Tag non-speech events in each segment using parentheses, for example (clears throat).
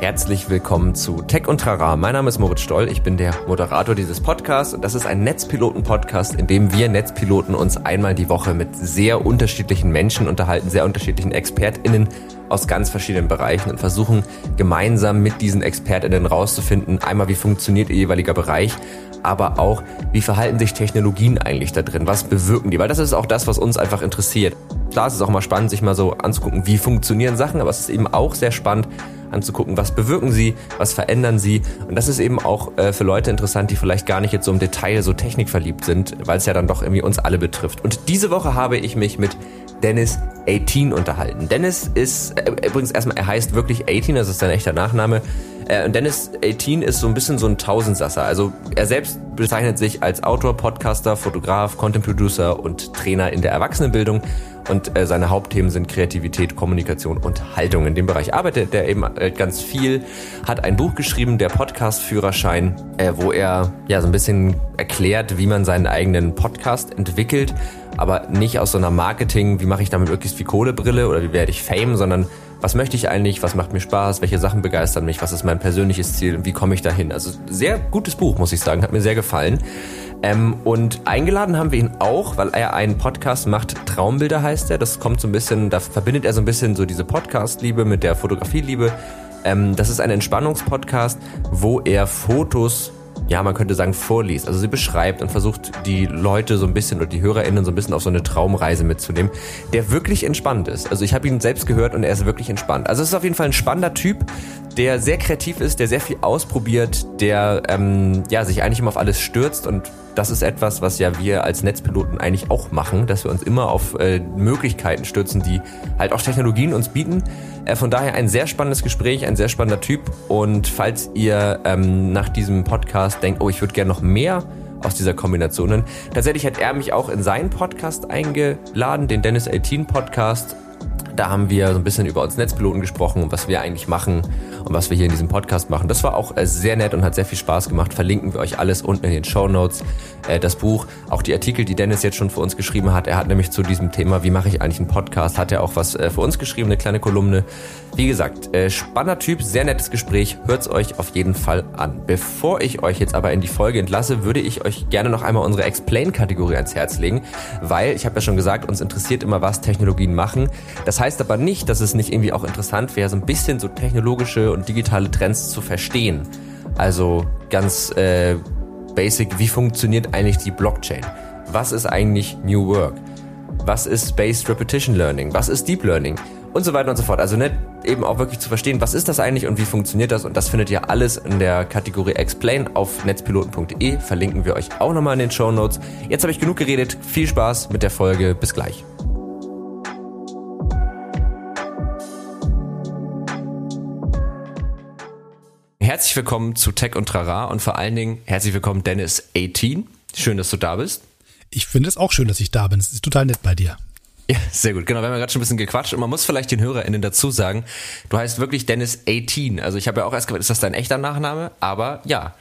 Herzlich willkommen zu Tech und Trara. Mein Name ist Moritz Stoll, ich bin der Moderator dieses Podcasts und das ist ein Netzpiloten-Podcast, in dem wir Netzpiloten uns einmal die Woche mit sehr unterschiedlichen Menschen unterhalten, sehr unterschiedlichen ExpertInnen aus ganz verschiedenen Bereichen und versuchen gemeinsam mit diesen ExpertInnen rauszufinden, einmal wie funktioniert ihr jeweiliger Bereich, aber auch, wie verhalten sich Technologien eigentlich da drin? Was bewirken die? Weil das ist auch das, was uns einfach interessiert. Klar, es ist auch mal spannend, sich mal so anzugucken, wie funktionieren Sachen, aber es ist eben auch sehr spannend, anzugucken, was bewirken sie, was verändern sie. Und das ist eben auch äh, für Leute interessant, die vielleicht gar nicht jetzt so im Detail so technikverliebt sind, weil es ja dann doch irgendwie uns alle betrifft. Und diese Woche habe ich mich mit Dennis 18 unterhalten. Dennis ist, äh, übrigens erstmal, er heißt wirklich 18, das ist sein echter Nachname. Äh, und Dennis 18 ist so ein bisschen so ein Tausendsasser. Also er selbst bezeichnet sich als Autor, Podcaster, Fotograf, Content Producer und Trainer in der Erwachsenenbildung. Und äh, seine Hauptthemen sind Kreativität, Kommunikation und Haltung. In dem Bereich arbeitet er eben äh, ganz viel, hat ein Buch geschrieben, der Podcast-Führerschein, äh, wo er ja so ein bisschen erklärt, wie man seinen eigenen Podcast entwickelt, aber nicht aus so einer Marketing, wie mache ich damit möglichst viel Kohlebrille oder wie werde ich Fame, sondern was möchte ich eigentlich, was macht mir Spaß, welche Sachen begeistern mich, was ist mein persönliches Ziel und wie komme ich dahin. Also sehr gutes Buch, muss ich sagen, hat mir sehr gefallen. Ähm, und eingeladen haben wir ihn auch, weil er einen Podcast macht, Traumbilder heißt er. Das kommt so ein bisschen, da verbindet er so ein bisschen so diese Podcast-Liebe mit der Fotografie-Liebe. Ähm, das ist ein Entspannungspodcast, wo er Fotos ja, man könnte sagen, vorliest. Also sie beschreibt und versucht die Leute so ein bisschen oder die HörerInnen so ein bisschen auf so eine Traumreise mitzunehmen, der wirklich entspannt ist. Also ich habe ihn selbst gehört und er ist wirklich entspannt. Also es ist auf jeden Fall ein spannender Typ, der sehr kreativ ist, der sehr viel ausprobiert, der ähm, ja sich eigentlich immer auf alles stürzt und das ist etwas, was ja wir als Netzpiloten eigentlich auch machen, dass wir uns immer auf äh, Möglichkeiten stürzen, die halt auch Technologien uns bieten. Äh, von daher ein sehr spannendes Gespräch, ein sehr spannender Typ. Und falls ihr ähm, nach diesem Podcast denkt, oh, ich würde gerne noch mehr aus dieser Kombination. Tatsächlich hat er mich auch in seinen Podcast eingeladen, den Dennis 18 Podcast. Da haben wir so ein bisschen über uns Netzpiloten gesprochen und was wir eigentlich machen und was wir hier in diesem Podcast machen. Das war auch äh, sehr nett und hat sehr viel Spaß gemacht. Verlinken wir euch alles unten in den Show Notes. Äh, das Buch, auch die Artikel, die Dennis jetzt schon für uns geschrieben hat. Er hat nämlich zu diesem Thema, wie mache ich eigentlich einen Podcast, hat er auch was äh, für uns geschrieben, eine kleine Kolumne. Wie gesagt, spannender Typ, sehr nettes Gespräch. Hört's euch auf jeden Fall an. Bevor ich euch jetzt aber in die Folge entlasse, würde ich euch gerne noch einmal unsere Explain-Kategorie ans Herz legen, weil ich habe ja schon gesagt, uns interessiert immer, was Technologien machen. Das heißt aber nicht, dass es nicht irgendwie auch interessant wäre, so ein bisschen so technologische und digitale Trends zu verstehen. Also ganz äh, basic, wie funktioniert eigentlich die Blockchain? Was ist eigentlich New Work? Was ist Spaced Repetition Learning? Was ist Deep Learning? Und so weiter und so fort. Also nicht eben auch wirklich zu verstehen, was ist das eigentlich und wie funktioniert das. Und das findet ihr alles in der Kategorie Explain auf netzpiloten.de. Verlinken wir euch auch nochmal in den Show Notes. Jetzt habe ich genug geredet. Viel Spaß mit der Folge. Bis gleich. Herzlich willkommen zu Tech und Trara und vor allen Dingen herzlich willkommen Dennis 18. Schön, dass du da bist. Ich finde es auch schön, dass ich da bin. Es ist total nett bei dir. Ja, sehr gut. Genau, wir haben ja gerade schon ein bisschen gequatscht und man muss vielleicht den HörerInnen dazu sagen, du heißt wirklich Dennis 18. Also ich habe ja auch erst gefragt, ist das dein echter Nachname? Aber ja.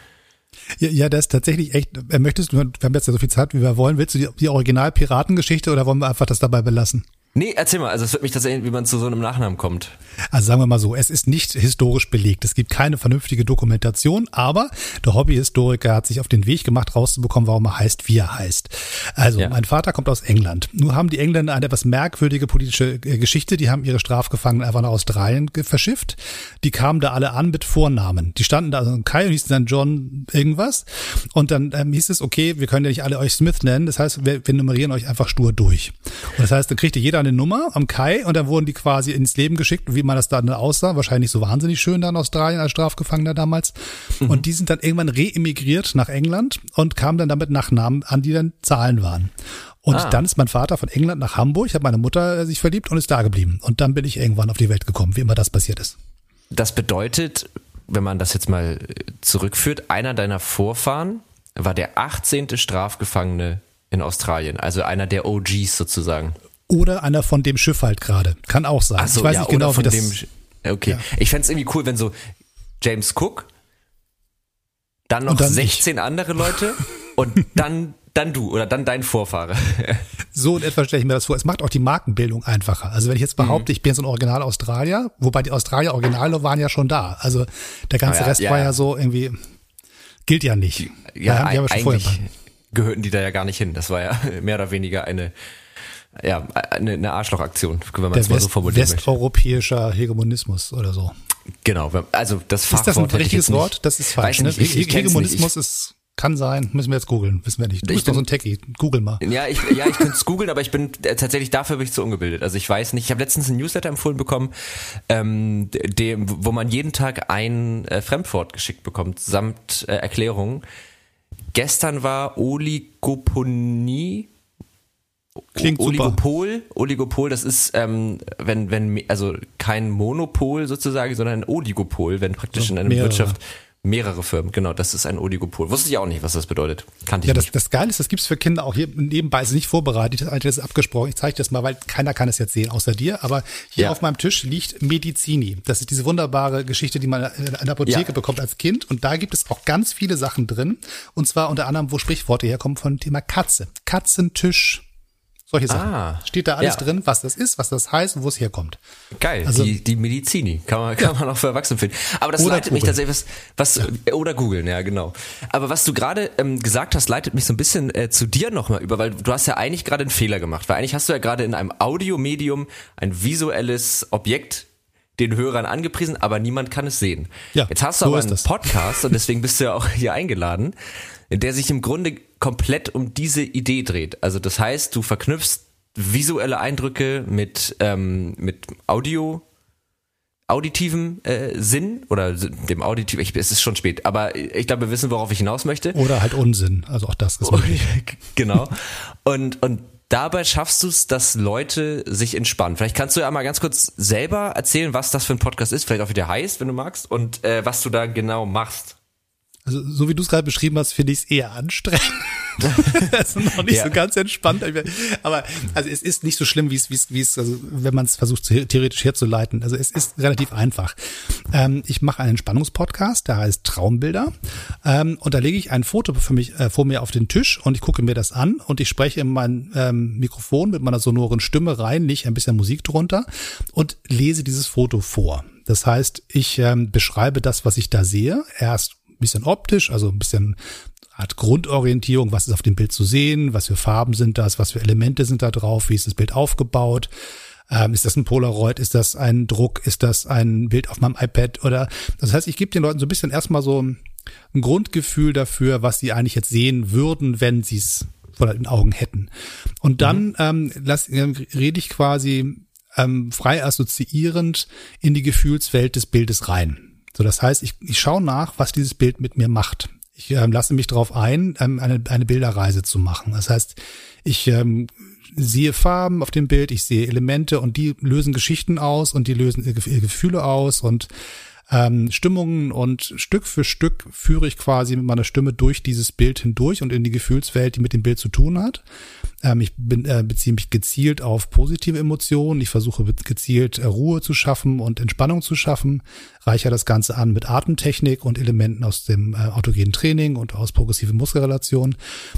Ja, ja, das ist tatsächlich echt. Äh, möchtest du, wir haben jetzt ja so viel Zeit, wie wir wollen. Willst du die, die Original-Piratengeschichte oder wollen wir einfach das dabei belassen? Nee, erzähl mal, also es wird mich tatsächlich, wie man zu so einem Nachnamen kommt. Also sagen wir mal so, es ist nicht historisch belegt. Es gibt keine vernünftige Dokumentation, aber der Hobbyhistoriker hat sich auf den Weg gemacht, rauszubekommen, warum er heißt, wie er heißt. Also, ja. mein Vater kommt aus England. Nur haben die Engländer eine etwas merkwürdige politische äh, Geschichte. Die haben ihre Strafgefangenen einfach nach Australien verschifft. Die kamen da alle an mit Vornamen. Die standen da, also Kai und hießen dann John irgendwas. Und dann ähm, hieß es, okay, wir können ja nicht alle euch Smith nennen. Das heißt, wir, wir nummerieren euch einfach stur durch. Und das heißt, dann kriegte jeder eine Nummer am Kai und dann wurden die quasi ins Leben geschickt, wie man das dann aussah. Wahrscheinlich so wahnsinnig schön da in Australien als Strafgefangener damals. Mhm. Und die sind dann irgendwann reemigriert nach England und kamen dann damit nach Namen an, die dann Zahlen waren. Und ah. dann ist mein Vater von England nach Hamburg, hat meine Mutter sich verliebt und ist da geblieben. Und dann bin ich irgendwann auf die Welt gekommen, wie immer das passiert ist. Das bedeutet, wenn man das jetzt mal zurückführt, einer deiner Vorfahren war der 18. Strafgefangene in Australien, also einer der OGs sozusagen. Oder einer von dem Schiff halt gerade. Kann auch sein. Ach so, ich weiß ja, nicht genau, wie das. Dem, okay. Ja. Ich fände es irgendwie cool, wenn so James Cook, dann noch dann 16 ich. andere Leute (laughs) und dann dann du oder dann dein Vorfahre. (laughs) so in etwa stelle ich mir das vor. Es macht auch die Markenbildung einfacher. Also wenn ich jetzt behaupte, mhm. ich bin so ein Original Australier, wobei die Australier Originale waren ja schon da. Also der ganze ah, ja, Rest ja, war ja so irgendwie, gilt ja nicht. Ja, schon eigentlich gehörten die da ja gar nicht hin. Das war ja (laughs) mehr oder weniger eine ja, eine, eine Arschlochaktion, wenn man es mal so formulieren Westeuropäischer Hegemonismus oder so. Genau, also das Fachwort Ist das ein richtiges Wort? Das ist falsch. Ne? Ich, ich, Hegemonismus ich, ist kann sein, müssen wir jetzt googeln, wissen wir nicht. Du ich bist bin, doch so ein Techie, google mal. Ja, ich, ja, ich könnte es googeln, aber ich bin äh, tatsächlich dafür bin ich zu ungebildet. Also ich weiß nicht, ich habe letztens ein Newsletter empfohlen bekommen, ähm, dem, wo man jeden Tag ein äh, Fremdwort geschickt bekommt, samt äh, Erklärungen. Gestern war Oligoponie. Klingt Oligopol, super. Oligopol, das ist, ähm, wenn, wenn, also kein Monopol sozusagen, sondern ein Oligopol, wenn praktisch so, in einer Wirtschaft Mehrere Firmen, genau, das ist ein Oligopol. Wusste ich auch nicht, was das bedeutet. Kannte ich ja, das, nicht. das Geile ist, das gibt's für Kinder auch hier nebenbei, ist nicht vorbereitet, das ist abgesprochen. Ich zeige das mal, weil keiner kann es jetzt sehen, außer dir. Aber hier ja. auf meinem Tisch liegt Medizini. Das ist diese wunderbare Geschichte, die man in der Apotheke ja. bekommt als Kind. Und da gibt es auch ganz viele Sachen drin. Und zwar unter anderem, wo Sprichworte herkommen von dem Thema Katze. Katzentisch, solche Sachen. Ah, Steht da alles ja. drin, was das ist, was das heißt und wo es herkommt. Geil, also, die, die Medizini. Kann man, kann ja. man auch für Erwachsene finden. Aber das oder leitet Google. mich tatsächlich was, was ja. oder googeln, ja, genau. Aber was du gerade ähm, gesagt hast, leitet mich so ein bisschen äh, zu dir nochmal über, weil du hast ja eigentlich gerade einen Fehler gemacht, weil eigentlich hast du ja gerade in einem Audiomedium ein visuelles Objekt den Hörern angepriesen, aber niemand kann es sehen. Ja, Jetzt hast du so aber einen das. Podcast und deswegen bist du ja auch (laughs) hier eingeladen, der sich im Grunde komplett um diese Idee dreht. Also das heißt, du verknüpfst visuelle Eindrücke mit, ähm, mit Audio, auditivem äh, Sinn oder dem auditiv, ich, es ist schon spät, aber ich glaube, wir wissen, worauf ich hinaus möchte. Oder halt Unsinn, also auch das. das (laughs) genau. Und, und dabei schaffst du es, dass Leute sich entspannen. Vielleicht kannst du ja mal ganz kurz selber erzählen, was das für ein Podcast ist, vielleicht auch wie der heißt, wenn du magst, und äh, was du da genau machst. Also so wie du es gerade beschrieben hast, finde ich es eher anstrengend. (laughs) das ist noch nicht ja. so ganz entspannt. Aber also es ist nicht so schlimm, wie es, wie es, wie es, also wenn man es versucht theoretisch herzuleiten. Also es ist relativ einfach. Ähm, ich mache einen Entspannungspodcast, der heißt Traumbilder. Ähm, und da lege ich ein Foto für mich äh, vor mir auf den Tisch und ich gucke mir das an und ich spreche in mein ähm, Mikrofon mit meiner sonoren Stimme rein, nicht ein bisschen Musik drunter und lese dieses Foto vor. Das heißt, ich ähm, beschreibe das, was ich da sehe, erst bisschen optisch, also ein bisschen Art Grundorientierung, was ist auf dem Bild zu sehen, was für Farben sind das, was für Elemente sind da drauf, wie ist das Bild aufgebaut, ähm, ist das ein Polaroid, ist das ein Druck, ist das ein Bild auf meinem iPad oder das heißt, ich gebe den Leuten so ein bisschen erstmal so ein Grundgefühl dafür, was sie eigentlich jetzt sehen würden, wenn sie es vor den Augen hätten. Und dann mhm. ähm, lass, rede ich quasi ähm, frei assoziierend in die Gefühlswelt des Bildes rein. So, das heißt, ich, ich schaue nach, was dieses Bild mit mir macht. Ich ähm, lasse mich darauf ein, ähm, eine, eine Bilderreise zu machen. Das heißt, ich ähm, sehe Farben auf dem Bild, ich sehe Elemente und die lösen Geschichten aus und die lösen Gefühle aus und ähm, Stimmungen und Stück für Stück führe ich quasi mit meiner Stimme durch dieses Bild hindurch und in die Gefühlswelt, die mit dem Bild zu tun hat. Ähm, ich bin, äh, beziehe mich gezielt auf positive Emotionen. Ich versuche gezielt äh, Ruhe zu schaffen und Entspannung zu schaffen. Reicher das Ganze an mit Atemtechnik und Elementen aus dem äh, autogenen Training und aus progressiven Muskelrelationen.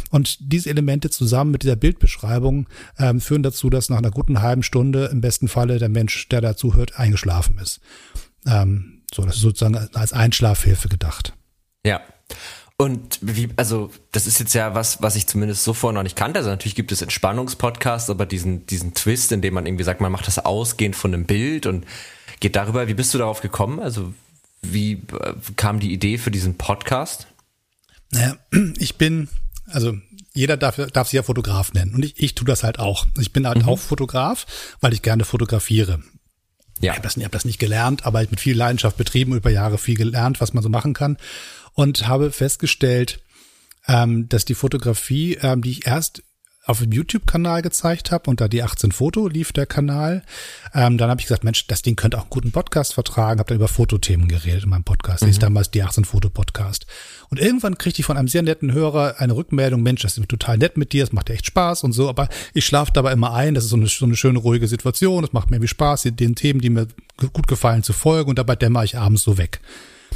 Und diese Elemente zusammen mit dieser Bildbeschreibung ähm, führen dazu, dass nach einer guten halben Stunde im besten Falle der Mensch, der dazu hört, eingeschlafen ist. Ähm, so, das ist sozusagen als Einschlafhilfe gedacht. Ja. Und wie, also, das ist jetzt ja was, was ich zumindest so vorher noch nicht kannte. Also natürlich gibt es Entspannungspodcasts, aber diesen, diesen Twist, in dem man irgendwie sagt, man macht das ausgehend von einem Bild und geht darüber. Wie bist du darauf gekommen? Also, wie äh, kam die Idee für diesen Podcast? Naja, (clears throat) ich bin, also jeder darf, darf sich ja Fotograf nennen und ich, ich tue das halt auch. Ich bin halt mhm. auch Fotograf, weil ich gerne fotografiere. Ja. Ich habe das, hab das nicht gelernt, aber mit viel Leidenschaft betrieben, über Jahre viel gelernt, was man so machen kann. Und habe festgestellt, ähm, dass die Fotografie, ähm, die ich erst auf dem YouTube-Kanal gezeigt habe und da die 18 Foto lief der Kanal. Ähm, dann habe ich gesagt, Mensch, das Ding könnte auch einen guten Podcast vertragen. Habe dann über Fotothemen geredet in meinem Podcast. Mhm. Das ist damals die 18 Foto Podcast. Und irgendwann kriegte ich von einem sehr netten Hörer eine Rückmeldung, Mensch, das ist total nett mit dir, es macht dir echt Spaß und so, aber ich schlafe dabei immer ein, das ist so eine, so eine schöne, ruhige Situation, es macht mir irgendwie Spaß, den Themen, die mir gut gefallen, zu folgen und dabei dämmer ich abends so weg.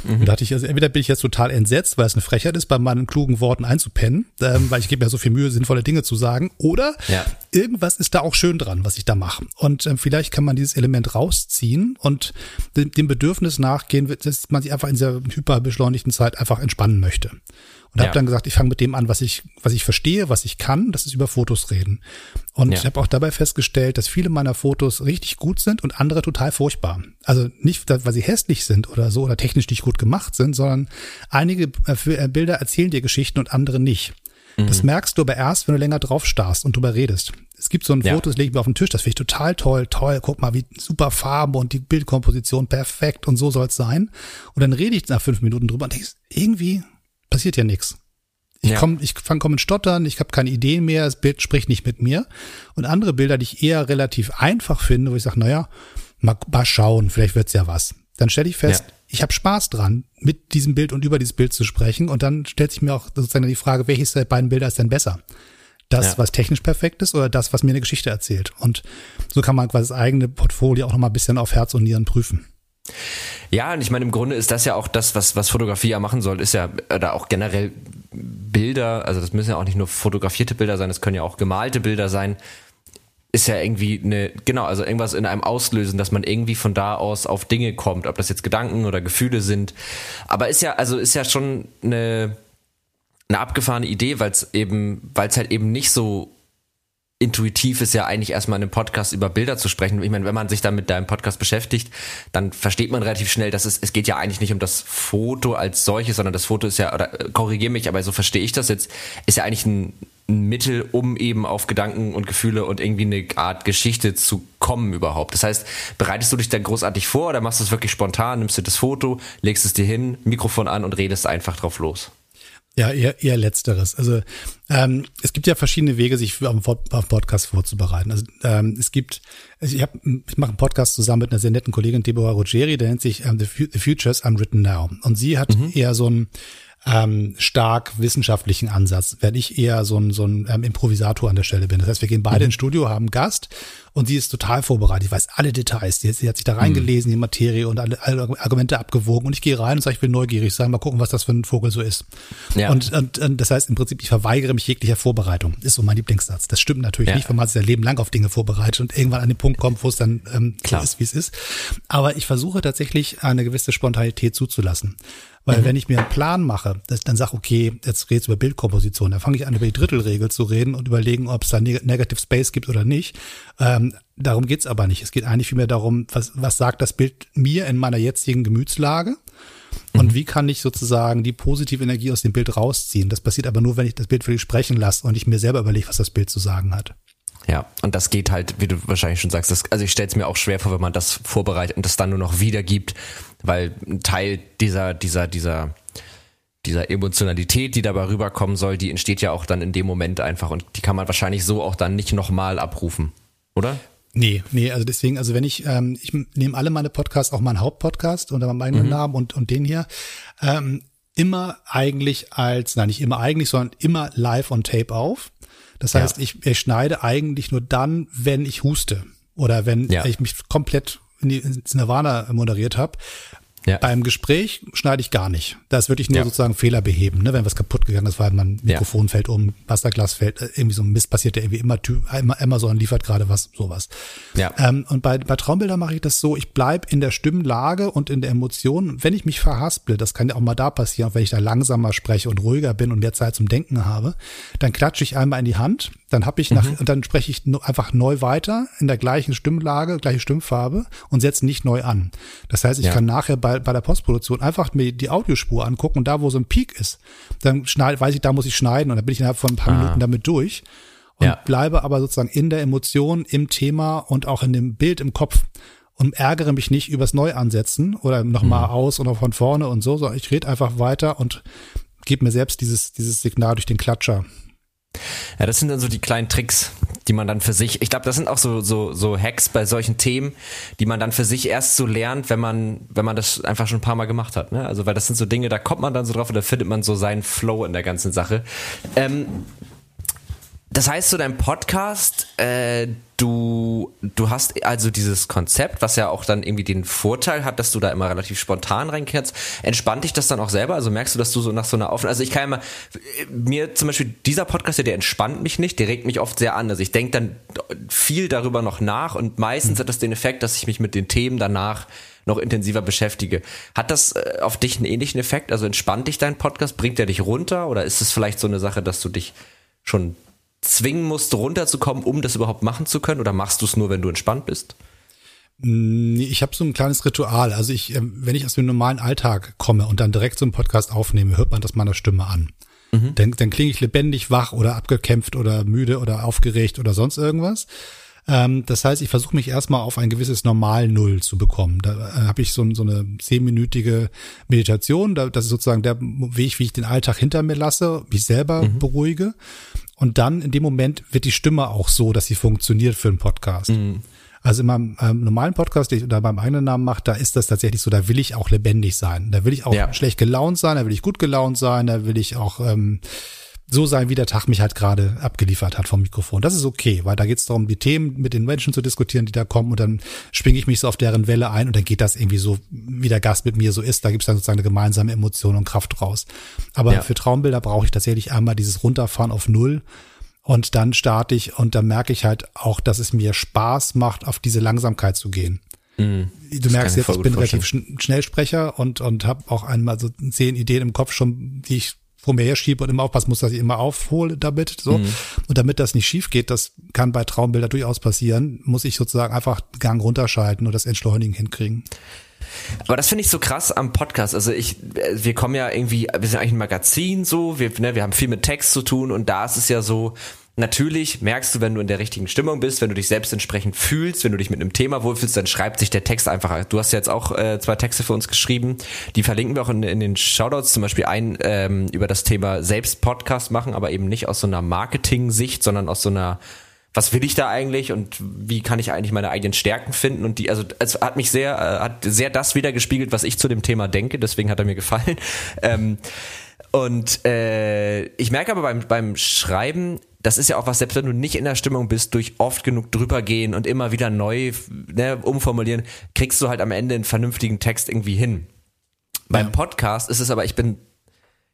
Mhm. Und da hatte ich, also entweder bin ich jetzt total entsetzt, weil es eine Frechheit ist, bei meinen klugen Worten einzupennen, ähm, weil ich gebe mir so viel Mühe, sinnvolle Dinge zu sagen, oder ja. irgendwas ist da auch schön dran, was ich da mache. Und ähm, vielleicht kann man dieses Element rausziehen und dem, dem Bedürfnis nachgehen, dass man sich einfach in dieser hyperbeschleunigten Zeit einfach entspannen möchte. Und ja. habe dann gesagt, ich fange mit dem an, was ich, was ich verstehe, was ich kann, das ist über Fotos reden. Und ja. ich habe auch dabei festgestellt, dass viele meiner Fotos richtig gut sind und andere total furchtbar. Also nicht, weil sie hässlich sind oder so oder technisch nicht gut gemacht sind, sondern einige äh, äh, Bilder erzählen dir Geschichten und andere nicht. Mhm. Das merkst du aber erst, wenn du länger drauf starrst und drüber redest. Es gibt so ein ja. Foto, das lege ich mir auf den Tisch, das finde ich total toll, toll, guck mal, wie super Farbe und die Bildkomposition perfekt und so soll es sein. Und dann rede ich nach fünf Minuten drüber und denke, irgendwie passiert ja nichts. Ich ja. komme, ich fange komm in Stottern, ich habe keine Ideen mehr, das Bild spricht nicht mit mir. Und andere Bilder, die ich eher relativ einfach finde, wo ich sage, naja, mal, mal schauen, vielleicht wird's ja was. Dann stelle ich fest, ja. ich habe Spaß dran, mit diesem Bild und über dieses Bild zu sprechen. Und dann stellt sich mir auch sozusagen die Frage, welches der beiden Bilder ist denn besser? Das, ja. was technisch perfekt ist oder das, was mir eine Geschichte erzählt? Und so kann man quasi das eigene Portfolio auch noch mal ein bisschen auf Herz und Nieren prüfen. Ja, und ich meine, im Grunde ist das ja auch das, was, was Fotografie ja machen soll, ist ja äh, da auch generell Bilder, also das müssen ja auch nicht nur fotografierte Bilder sein, das können ja auch gemalte Bilder sein, ist ja irgendwie eine, genau, also irgendwas in einem auslösen, dass man irgendwie von da aus auf Dinge kommt, ob das jetzt Gedanken oder Gefühle sind. Aber ist ja, also ist ja schon eine, eine abgefahrene Idee, weil es eben, weil es halt eben nicht so intuitiv ist ja eigentlich erstmal in einem Podcast über Bilder zu sprechen. Ich meine, wenn man sich dann mit deinem Podcast beschäftigt, dann versteht man relativ schnell, dass es, es geht ja eigentlich nicht um das Foto als solches, sondern das Foto ist ja, oder äh, korrigiere mich, aber so verstehe ich das jetzt, ist ja eigentlich ein, ein Mittel, um eben auf Gedanken und Gefühle und irgendwie eine Art Geschichte zu kommen überhaupt. Das heißt, bereitest du dich dann großartig vor oder machst du es wirklich spontan, nimmst du das Foto, legst es dir hin, Mikrofon an und redest einfach drauf los? Ja, eher, eher letzteres. Also ähm, es gibt ja verschiedene Wege, sich auf einen Podcast vorzubereiten. Also ähm, es gibt, also ich, hab, ich mache einen Podcast zusammen mit einer sehr netten Kollegin, Deborah Rogeri, der nennt sich ähm, The, The Futures Unwritten Now. Und sie hat mhm. eher so ein ähm, stark wissenschaftlichen Ansatz, während ich eher so ein, so ein ähm, Improvisator an der Stelle bin. Das heißt, wir gehen beide mhm. ins Studio, haben einen Gast und sie ist total vorbereitet. Ich weiß alle Details. Sie, sie hat sich da reingelesen, die Materie und alle, alle, Argumente abgewogen. Und ich gehe rein und sage, ich will neugierig sein, mal gucken, was das für ein Vogel so ist. Ja. Und, und, und das heißt im Prinzip, ich verweigere mich jeglicher Vorbereitung. Ist so mein Lieblingssatz. Das stimmt natürlich ja. nicht, wenn man sich sein Leben lang auf Dinge vorbereitet und irgendwann an den Punkt kommt, wo es dann ähm, Klar. ist, wie es ist. Aber ich versuche tatsächlich eine gewisse Spontanität zuzulassen. Weil mhm. wenn ich mir einen Plan mache, dass, dann sag okay, jetzt redest du über Bildkomposition, dann fange ich an, über die Drittelregel zu reden und überlegen, ob es da Negative Space gibt oder nicht. Ähm, darum geht's aber nicht. Es geht eigentlich vielmehr darum, was, was sagt das Bild mir in meiner jetzigen Gemütslage? Und mhm. wie kann ich sozusagen die positive Energie aus dem Bild rausziehen? Das passiert aber nur, wenn ich das Bild für dich sprechen lasse und ich mir selber überlege, was das Bild zu sagen hat. Ja, und das geht halt, wie du wahrscheinlich schon sagst, das, also ich stelle es mir auch schwer vor, wenn man das vorbereitet und das dann nur noch wiedergibt, weil ein Teil dieser, dieser, dieser, dieser Emotionalität, die dabei rüberkommen soll, die entsteht ja auch dann in dem Moment einfach und die kann man wahrscheinlich so auch dann nicht nochmal abrufen, oder? Nee, nee, also deswegen, also wenn ich, ähm, ich nehme alle meine Podcasts, auch meinen Hauptpodcast unter meinem eigenen mhm. Namen und, und den hier, ähm, immer eigentlich als, nein, nicht immer eigentlich, sondern immer live on tape auf. Das heißt, ja. ich, ich schneide eigentlich nur dann, wenn ich huste oder wenn ja. ich mich komplett in die, ins Nirvana moderiert habe. Ja. Beim Gespräch schneide ich gar nicht. Da ist wirklich nur ja. sozusagen Fehler beheben, ne? wenn was kaputt gegangen ist, weil mein Mikrofon ja. fällt um, Wasserglas fällt, äh, irgendwie so ein Mist passiert, der irgendwie immer, immer Amazon liefert gerade was, sowas. Ja. Ähm, und bei, bei Traumbildern mache ich das so, ich bleib in der Stimmlage und in der Emotion. Wenn ich mich verhasple, das kann ja auch mal da passieren, wenn ich da langsamer spreche und ruhiger bin und mehr Zeit zum Denken habe, dann klatsche ich einmal in die Hand, dann habe ich nach, mhm. dann spreche ich einfach neu weiter in der gleichen Stimmlage, gleiche Stimmfarbe und setze nicht neu an. Das heißt, ich kann nachher bei bei, der Postproduktion einfach mir die Audiospur angucken und da, wo so ein Peak ist, dann schneid, weiß ich, da muss ich schneiden und dann bin ich innerhalb von ein paar ah. Minuten damit durch und ja. bleibe aber sozusagen in der Emotion, im Thema und auch in dem Bild im Kopf und ärgere mich nicht übers Neuansetzen oder nochmal mhm. aus oder von vorne und so, sondern ich rede einfach weiter und gebe mir selbst dieses, dieses Signal durch den Klatscher. Ja, das sind dann so die kleinen Tricks, die man dann für sich, ich glaube, das sind auch so, so, so Hacks bei solchen Themen, die man dann für sich erst so lernt, wenn man, wenn man das einfach schon ein paar Mal gemacht hat. Ne? Also, weil das sind so Dinge, da kommt man dann so drauf und da findet man so seinen Flow in der ganzen Sache. Ähm, das heißt, zu deinem Podcast, äh, du, du hast also dieses Konzept, was ja auch dann irgendwie den Vorteil hat, dass du da immer relativ spontan reinkehrst. Entspannt dich das dann auch selber? Also merkst du, dass du so nach so einer Aufnahme, also ich kann immer, mir zum Beispiel dieser Podcast, der entspannt mich nicht, der regt mich oft sehr an. Also ich denke dann viel darüber noch nach und meistens mhm. hat das den Effekt, dass ich mich mit den Themen danach noch intensiver beschäftige. Hat das äh, auf dich einen ähnlichen Effekt? Also entspannt dich dein Podcast? Bringt der dich runter? Oder ist es vielleicht so eine Sache, dass du dich schon zwingen musst, runterzukommen, um das überhaupt machen zu können? Oder machst du es nur, wenn du entspannt bist? Ich habe so ein kleines Ritual. Also ich, ähm, wenn ich aus dem normalen Alltag komme und dann direkt so einen Podcast aufnehme, hört man das meiner Stimme an. Mhm. Dann, dann klinge ich lebendig wach oder abgekämpft oder müde oder aufgeregt oder sonst irgendwas. Ähm, das heißt, ich versuche mich erstmal auf ein gewisses Normal-Null zu bekommen. Da äh, habe ich so, so eine zehnminütige Meditation. Da, das ist sozusagen der Weg, wie ich den Alltag hinter mir lasse, mich selber mhm. beruhige. Und dann in dem Moment wird die Stimme auch so, dass sie funktioniert für einen Podcast. Mhm. Also in meinem ähm, normalen Podcast, den ich unter meinem eigenen Namen mache, da ist das tatsächlich so, da will ich auch lebendig sein. Da will ich auch ja. schlecht gelaunt sein, da will ich gut gelaunt sein, da will ich auch ähm, so sein, wie der Tag mich halt gerade abgeliefert hat vom Mikrofon. Das ist okay, weil da geht es darum, die Themen mit den Menschen zu diskutieren, die da kommen und dann schwinge ich mich so auf deren Welle ein und dann geht das irgendwie so, wie der Gast mit mir so ist. Da gibt es dann sozusagen eine gemeinsame Emotion und Kraft draus. Aber ja. für Traumbilder brauche ich tatsächlich einmal dieses Runterfahren auf Null und dann starte ich und dann merke ich halt auch, dass es mir Spaß macht, auf diese Langsamkeit zu gehen. Mhm. Du merkst jetzt, ich bin relativ Schnellsprecher und, und habe auch einmal so zehn Ideen im Kopf schon, die ich vor mir her schiebe und immer aufpassen muss, dass ich immer aufhole damit. So. Mhm. Und damit das nicht schief geht, das kann bei Traumbilder durchaus passieren, muss ich sozusagen einfach Gang runterschalten und das Entschleunigen hinkriegen. Aber das finde ich so krass am Podcast. Also ich, wir kommen ja irgendwie, wir sind eigentlich ein Magazin so, wir, ne, wir haben viel mit Text zu tun und da ist es ja so, Natürlich merkst du, wenn du in der richtigen Stimmung bist, wenn du dich selbst entsprechend fühlst, wenn du dich mit einem Thema wohlfühlst, dann schreibt sich der Text einfach. Du hast jetzt auch äh, zwei Texte für uns geschrieben, die verlinken wir auch in, in den Shoutouts, zum Beispiel ein ähm, über das Thema selbst Podcast machen, aber eben nicht aus so einer Marketing-Sicht, sondern aus so einer was will ich da eigentlich und wie kann ich eigentlich meine eigenen Stärken finden? Und die also es hat mich sehr äh, hat sehr das wieder gespiegelt was ich zu dem Thema denke. Deswegen hat er mir gefallen. (laughs) Ähm, und äh, ich merke aber beim beim Schreiben das ist ja auch was, selbst wenn du nicht in der Stimmung bist, durch oft genug drüber gehen und immer wieder neu ne, umformulieren, kriegst du halt am Ende einen vernünftigen Text irgendwie hin. Beim Podcast ist es aber, ich bin,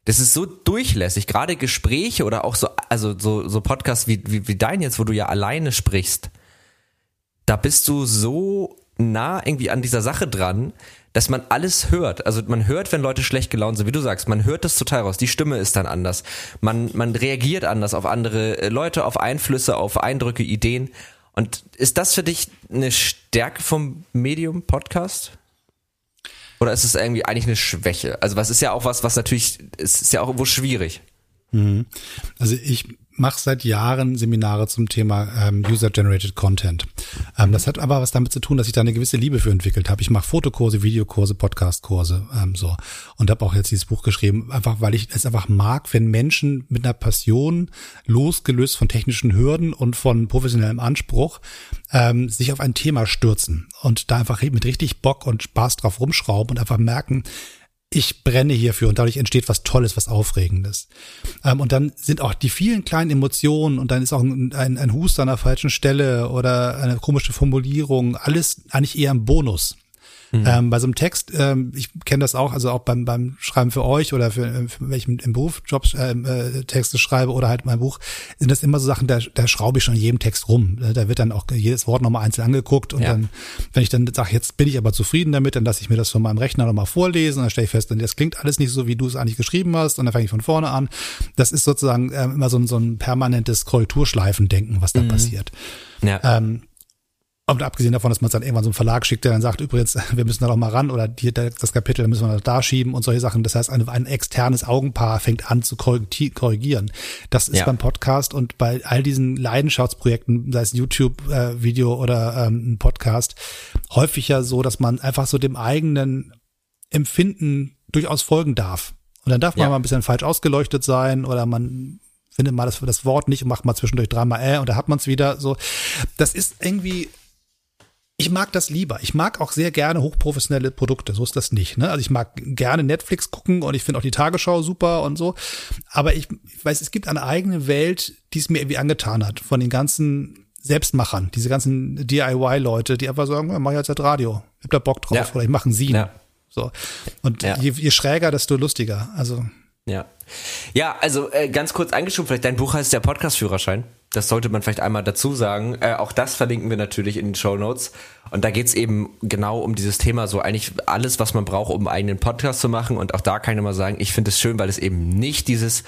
das ist so durchlässig, gerade Gespräche oder auch so, also so, so Podcasts wie, wie, wie dein jetzt, wo du ja alleine sprichst, da bist du so nah irgendwie an dieser Sache dran, dass man alles hört. Also man hört, wenn Leute schlecht gelaunt sind, wie du sagst, man hört das total raus. Die Stimme ist dann anders. Man, man reagiert anders auf andere äh, Leute, auf Einflüsse, auf Eindrücke, Ideen. Und ist das für dich eine Stärke vom Medium Podcast? Oder ist es irgendwie eigentlich eine Schwäche? Also was ist ja auch was, was natürlich, es ist ja auch irgendwo schwierig. Mhm. Also ich mache seit Jahren Seminare zum Thema ähm, User-Generated Content. Ähm, das hat aber was damit zu tun, dass ich da eine gewisse Liebe für entwickelt habe. Ich mache Fotokurse, Videokurse, Podcastkurse ähm, so und habe auch jetzt dieses Buch geschrieben, einfach weil ich es einfach mag, wenn Menschen mit einer Passion losgelöst von technischen Hürden und von professionellem Anspruch ähm, sich auf ein Thema stürzen und da einfach mit richtig Bock und Spaß drauf rumschrauben und einfach merken, ich brenne hierfür und dadurch entsteht was Tolles, was Aufregendes. Ähm, und dann sind auch die vielen kleinen Emotionen und dann ist auch ein, ein, ein Huster an der falschen Stelle oder eine komische Formulierung, alles eigentlich eher ein Bonus. Mhm. Ähm, bei so einem Text, ähm, ich kenne das auch, also auch beim, beim Schreiben für euch oder für, für welchen im Beruf Jobs äh, äh, Texte schreibe oder halt mein Buch, sind das immer so Sachen, da, da schraube ich schon jedem Text rum. Da wird dann auch jedes Wort nochmal einzeln angeguckt und ja. dann, wenn ich dann sage, jetzt bin ich aber zufrieden damit, dann lasse ich mir das von meinem Rechner nochmal vorlesen und dann stelle ich fest, das klingt alles nicht so, wie du es eigentlich geschrieben hast und dann fange ich von vorne an. Das ist sozusagen äh, immer so ein, so ein permanentes Korrekturschleifendenken, was da mhm. passiert. Ja. Ähm, und abgesehen davon, dass man es dann irgendwann so einen Verlag schickt, der dann sagt, übrigens, (laughs) wir müssen da doch mal ran oder hier das Kapitel, da müssen wir da schieben und solche Sachen. Das heißt, ein, ein externes Augenpaar fängt an zu korrigieren. Das ist ja. beim Podcast und bei all diesen Leidenschaftsprojekten, sei es YouTube-Video äh, oder ähm, ein Podcast, häufig ja so, dass man einfach so dem eigenen Empfinden durchaus folgen darf. Und dann darf man ja. mal ein bisschen falsch ausgeleuchtet sein oder man findet mal das, das Wort nicht und macht mal zwischendurch dreimal äh und da hat man es wieder so. Das ist irgendwie ich mag das lieber. Ich mag auch sehr gerne hochprofessionelle Produkte. So ist das nicht. Ne? Also ich mag gerne Netflix gucken und ich finde auch die Tagesschau super und so. Aber ich, ich weiß, es gibt eine eigene Welt, die es mir irgendwie angetan hat von den ganzen Selbstmachern, diese ganzen DIY-Leute, die einfach sagen, ja, mach ich jetzt halt Radio. Ich hab da Bock drauf ja. oder ich mache einen Sien. Ja. So. Und ja. je, je schräger, desto lustiger. Also. Ja. Ja, also äh, ganz kurz eingeschoben, vielleicht dein Buch heißt der Podcast-Führerschein. Das sollte man vielleicht einmal dazu sagen. Äh, auch das verlinken wir natürlich in den Show Notes. Und da geht's eben genau um dieses Thema, so eigentlich alles, was man braucht, um einen eigenen Podcast zu machen. Und auch da kann ich mal sagen, ich finde es schön, weil es eben nicht dieses,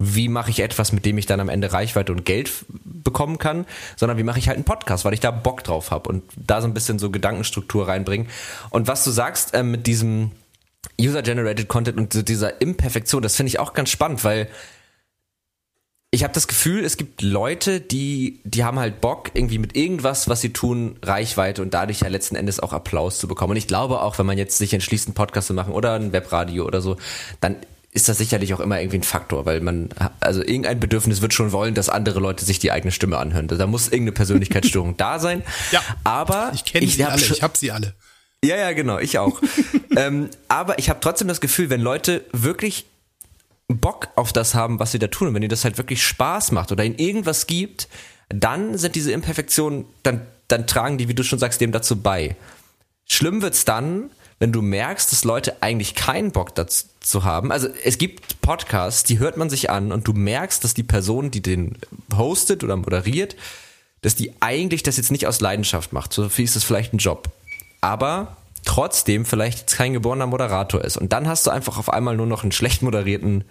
wie mache ich etwas, mit dem ich dann am Ende Reichweite und Geld bekommen kann, sondern wie mache ich halt einen Podcast, weil ich da Bock drauf habe und da so ein bisschen so Gedankenstruktur reinbringen. Und was du sagst äh, mit diesem User-Generated Content und dieser Imperfektion, das finde ich auch ganz spannend, weil ich habe das Gefühl, es gibt Leute, die, die haben halt Bock, irgendwie mit irgendwas, was sie tun, Reichweite und dadurch ja letzten Endes auch Applaus zu bekommen. Und ich glaube auch, wenn man jetzt sich entschließt, einen Podcast zu machen oder ein Webradio oder so, dann ist das sicherlich auch immer irgendwie ein Faktor, weil man, also irgendein Bedürfnis wird schon wollen, dass andere Leute sich die eigene Stimme anhören. Da muss irgendeine Persönlichkeitsstörung (laughs) da sein. Ja. Aber ich kenne sie alle, ich habe sie alle. Ja, ja, genau, ich auch. (laughs) ähm, aber ich habe trotzdem das Gefühl, wenn Leute wirklich Bock auf das haben, was sie da tun und wenn ihnen das halt wirklich Spaß macht oder ihnen irgendwas gibt, dann sind diese Imperfektionen, dann, dann tragen die, wie du schon sagst, dem dazu bei. Schlimm wird's dann, wenn du merkst, dass Leute eigentlich keinen Bock dazu haben. Also es gibt Podcasts, die hört man sich an und du merkst, dass die Person, die den hostet oder moderiert, dass die eigentlich das jetzt nicht aus Leidenschaft macht. So viel ist es vielleicht ein Job. Aber trotzdem vielleicht kein geborener Moderator ist. Und dann hast du einfach auf einmal nur noch einen schlecht moderierten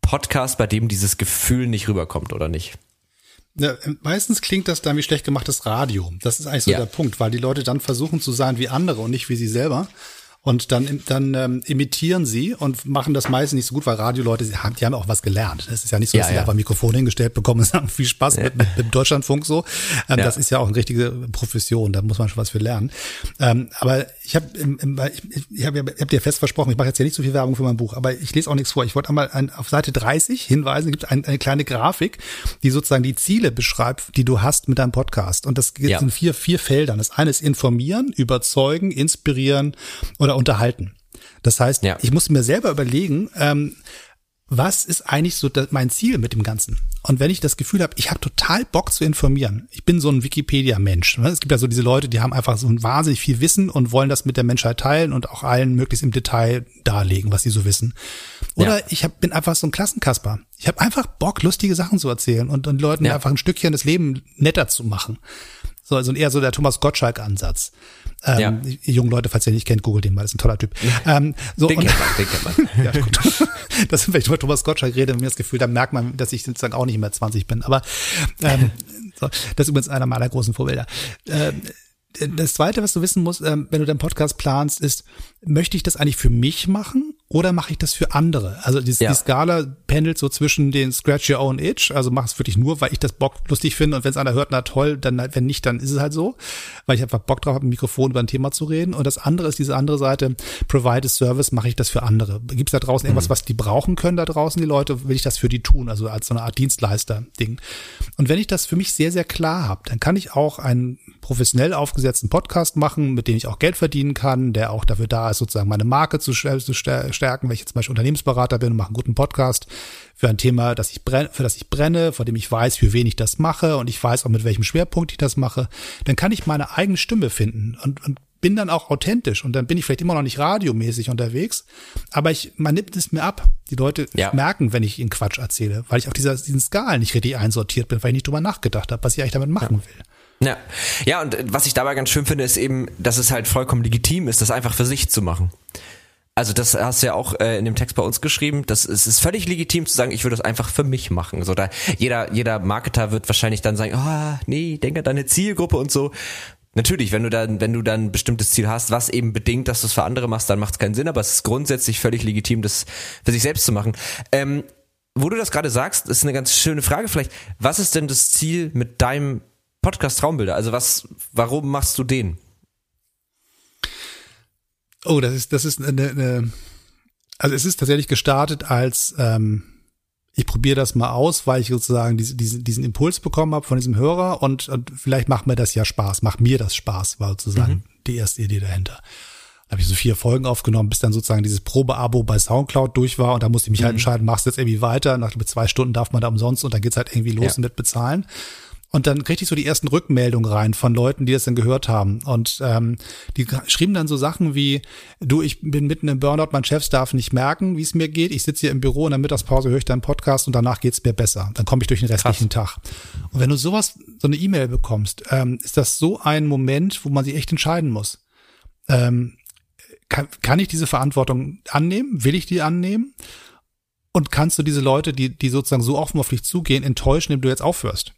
Podcast, bei dem dieses Gefühl nicht rüberkommt, oder nicht? Ja, meistens klingt das dann wie schlecht gemachtes Radio. Das ist eigentlich so ja. der Punkt, weil die Leute dann versuchen zu sein wie andere und nicht wie sie selber. Und dann, dann ähm, imitieren sie und machen das meistens nicht so gut, weil Radioleute, die haben, die haben auch was gelernt. Es ist ja nicht so, dass ja, sie ja. einfach Mikrofon hingestellt bekommen und (laughs) sagen, viel Spaß ja. mit, mit, mit Deutschlandfunk so. Ähm. Das ist ja auch eine richtige Profession, da muss man schon was für lernen. Ähm, aber ich habe ich, ich hab, ich hab dir fest versprochen, ich mache jetzt ja nicht so viel Werbung für mein Buch, aber ich lese auch nichts vor. Ich wollte einmal ein, auf Seite 30 hinweisen, gibt ein, eine kleine Grafik, die sozusagen die Ziele beschreibt, die du hast mit deinem Podcast. Und das geht in vier, vier Feldern. Das eine ist informieren, überzeugen, inspirieren oder oder unterhalten. Das heißt, ja. ich musste mir selber überlegen, ähm, was ist eigentlich so mein Ziel mit dem Ganzen? Und wenn ich das Gefühl habe, ich habe total Bock zu informieren, ich bin so ein Wikipedia-Mensch. Ne? Es gibt ja so diese Leute, die haben einfach so ein wahnsinnig viel Wissen und wollen das mit der Menschheit teilen und auch allen möglichst im Detail darlegen, was sie so wissen. Oder ja. ich hab, bin einfach so ein Klassenkasper. Ich habe einfach Bock, lustige Sachen zu erzählen und, und Leuten ja. einfach ein Stückchen das Leben netter zu machen. So, also eher so der Thomas Gottschalk-Ansatz. Ähm, ja. Jungen Leute, falls ihr nicht kennt, googelt den mal, das ist ein toller Typ. Ähm, so, den, und, kennt man, den kennt man. (laughs) ja, gut. (laughs) Das sind, wenn ich über Thomas Gottschalk rede, mir das Gefühl, dann merkt man, dass ich sozusagen auch nicht mehr 20 bin. Aber ähm, (laughs) so, das ist übrigens einer meiner großen Vorbilder. Ähm, das Zweite, was du wissen musst, ähm, wenn du deinen Podcast planst, ist, möchte ich das eigentlich für mich machen oder mache ich das für andere? Also die, ja. die Skala pendelt so zwischen den Scratch Your Own Itch, also mach es wirklich nur, weil ich das Bock lustig finde und wenn es einer hört, na toll, dann wenn nicht, dann ist es halt so, weil ich einfach Bock drauf habe, ein Mikrofon über ein Thema zu reden. Und das andere ist diese andere Seite, provide a service, mache ich das für andere. Gibt es da draußen irgendwas, mhm. was die brauchen können da draußen, die Leute, will ich das für die tun, also als so eine Art Dienstleister-Ding. Und wenn ich das für mich sehr, sehr klar habe, dann kann ich auch einen professionell aufgesetzten Podcast machen, mit dem ich auch Geld verdienen kann, der auch dafür da ist, sozusagen meine Marke zu, zu stärken, wenn ich zum Beispiel Unternehmensberater bin und mache einen guten Podcast für ein Thema, das ich brenne, für das ich brenne, vor dem ich weiß, für wen ich das mache und ich weiß auch mit welchem Schwerpunkt ich das mache, dann kann ich meine eigene Stimme finden und, und bin dann auch authentisch und dann bin ich vielleicht immer noch nicht radiomäßig unterwegs, aber ich, man nimmt es mir ab. Die Leute ja. merken, wenn ich ihnen Quatsch erzähle, weil ich auf dieser, diesen Skalen nicht richtig einsortiert bin, weil ich nicht drüber nachgedacht habe, was ich eigentlich damit machen ja. will. Ja. ja, und was ich dabei ganz schön finde, ist eben, dass es halt vollkommen legitim ist, das einfach für sich zu machen. Also das hast du ja auch äh, in dem Text bei uns geschrieben. Das es ist völlig legitim zu sagen, ich würde das einfach für mich machen. So da jeder jeder Marketer wird wahrscheinlich dann sagen, ah oh, nee, denke an deine Zielgruppe und so. Natürlich, wenn du dann wenn du dann ein bestimmtes Ziel hast, was eben bedingt, dass du es für andere machst, dann macht es keinen Sinn. Aber es ist grundsätzlich völlig legitim, das für sich selbst zu machen. Ähm, wo du das gerade sagst, ist eine ganz schöne Frage vielleicht. Was ist denn das Ziel mit deinem Podcast Traumbilder? Also was, warum machst du den? Oh, das ist, das ist eine, eine also es ist tatsächlich gestartet als ähm, ich probiere das mal aus, weil ich sozusagen diese, diesen, diesen Impuls bekommen habe von diesem Hörer und, und vielleicht macht mir das ja Spaß, macht mir das Spaß, war sozusagen mhm. die erste Idee dahinter. Da habe ich so vier Folgen aufgenommen, bis dann sozusagen dieses Probeabo bei Soundcloud durch war und da musste ich mich halt mhm. halt entscheiden, machst du jetzt irgendwie weiter, nach zwei Stunden darf man da umsonst und dann geht's halt irgendwie los ja. mit bezahlen. Und dann kriegte ich so die ersten Rückmeldungen rein von Leuten, die das dann gehört haben. Und ähm, die schrieben dann so Sachen wie, du, ich bin mitten im Burnout, mein Chef darf nicht merken, wie es mir geht. Ich sitze hier im Büro in der Mittagspause, höre ich deinen Podcast und danach geht's mir besser. Dann komme ich durch den restlichen Krass. Tag. Und wenn du sowas, so eine E-Mail bekommst, ähm, ist das so ein Moment, wo man sich echt entscheiden muss. Ähm, kann, kann ich diese Verantwortung annehmen? Will ich die annehmen? Und kannst du diese Leute, die, die sozusagen so offen auf dich zugehen, enttäuschen, indem du jetzt aufhörst?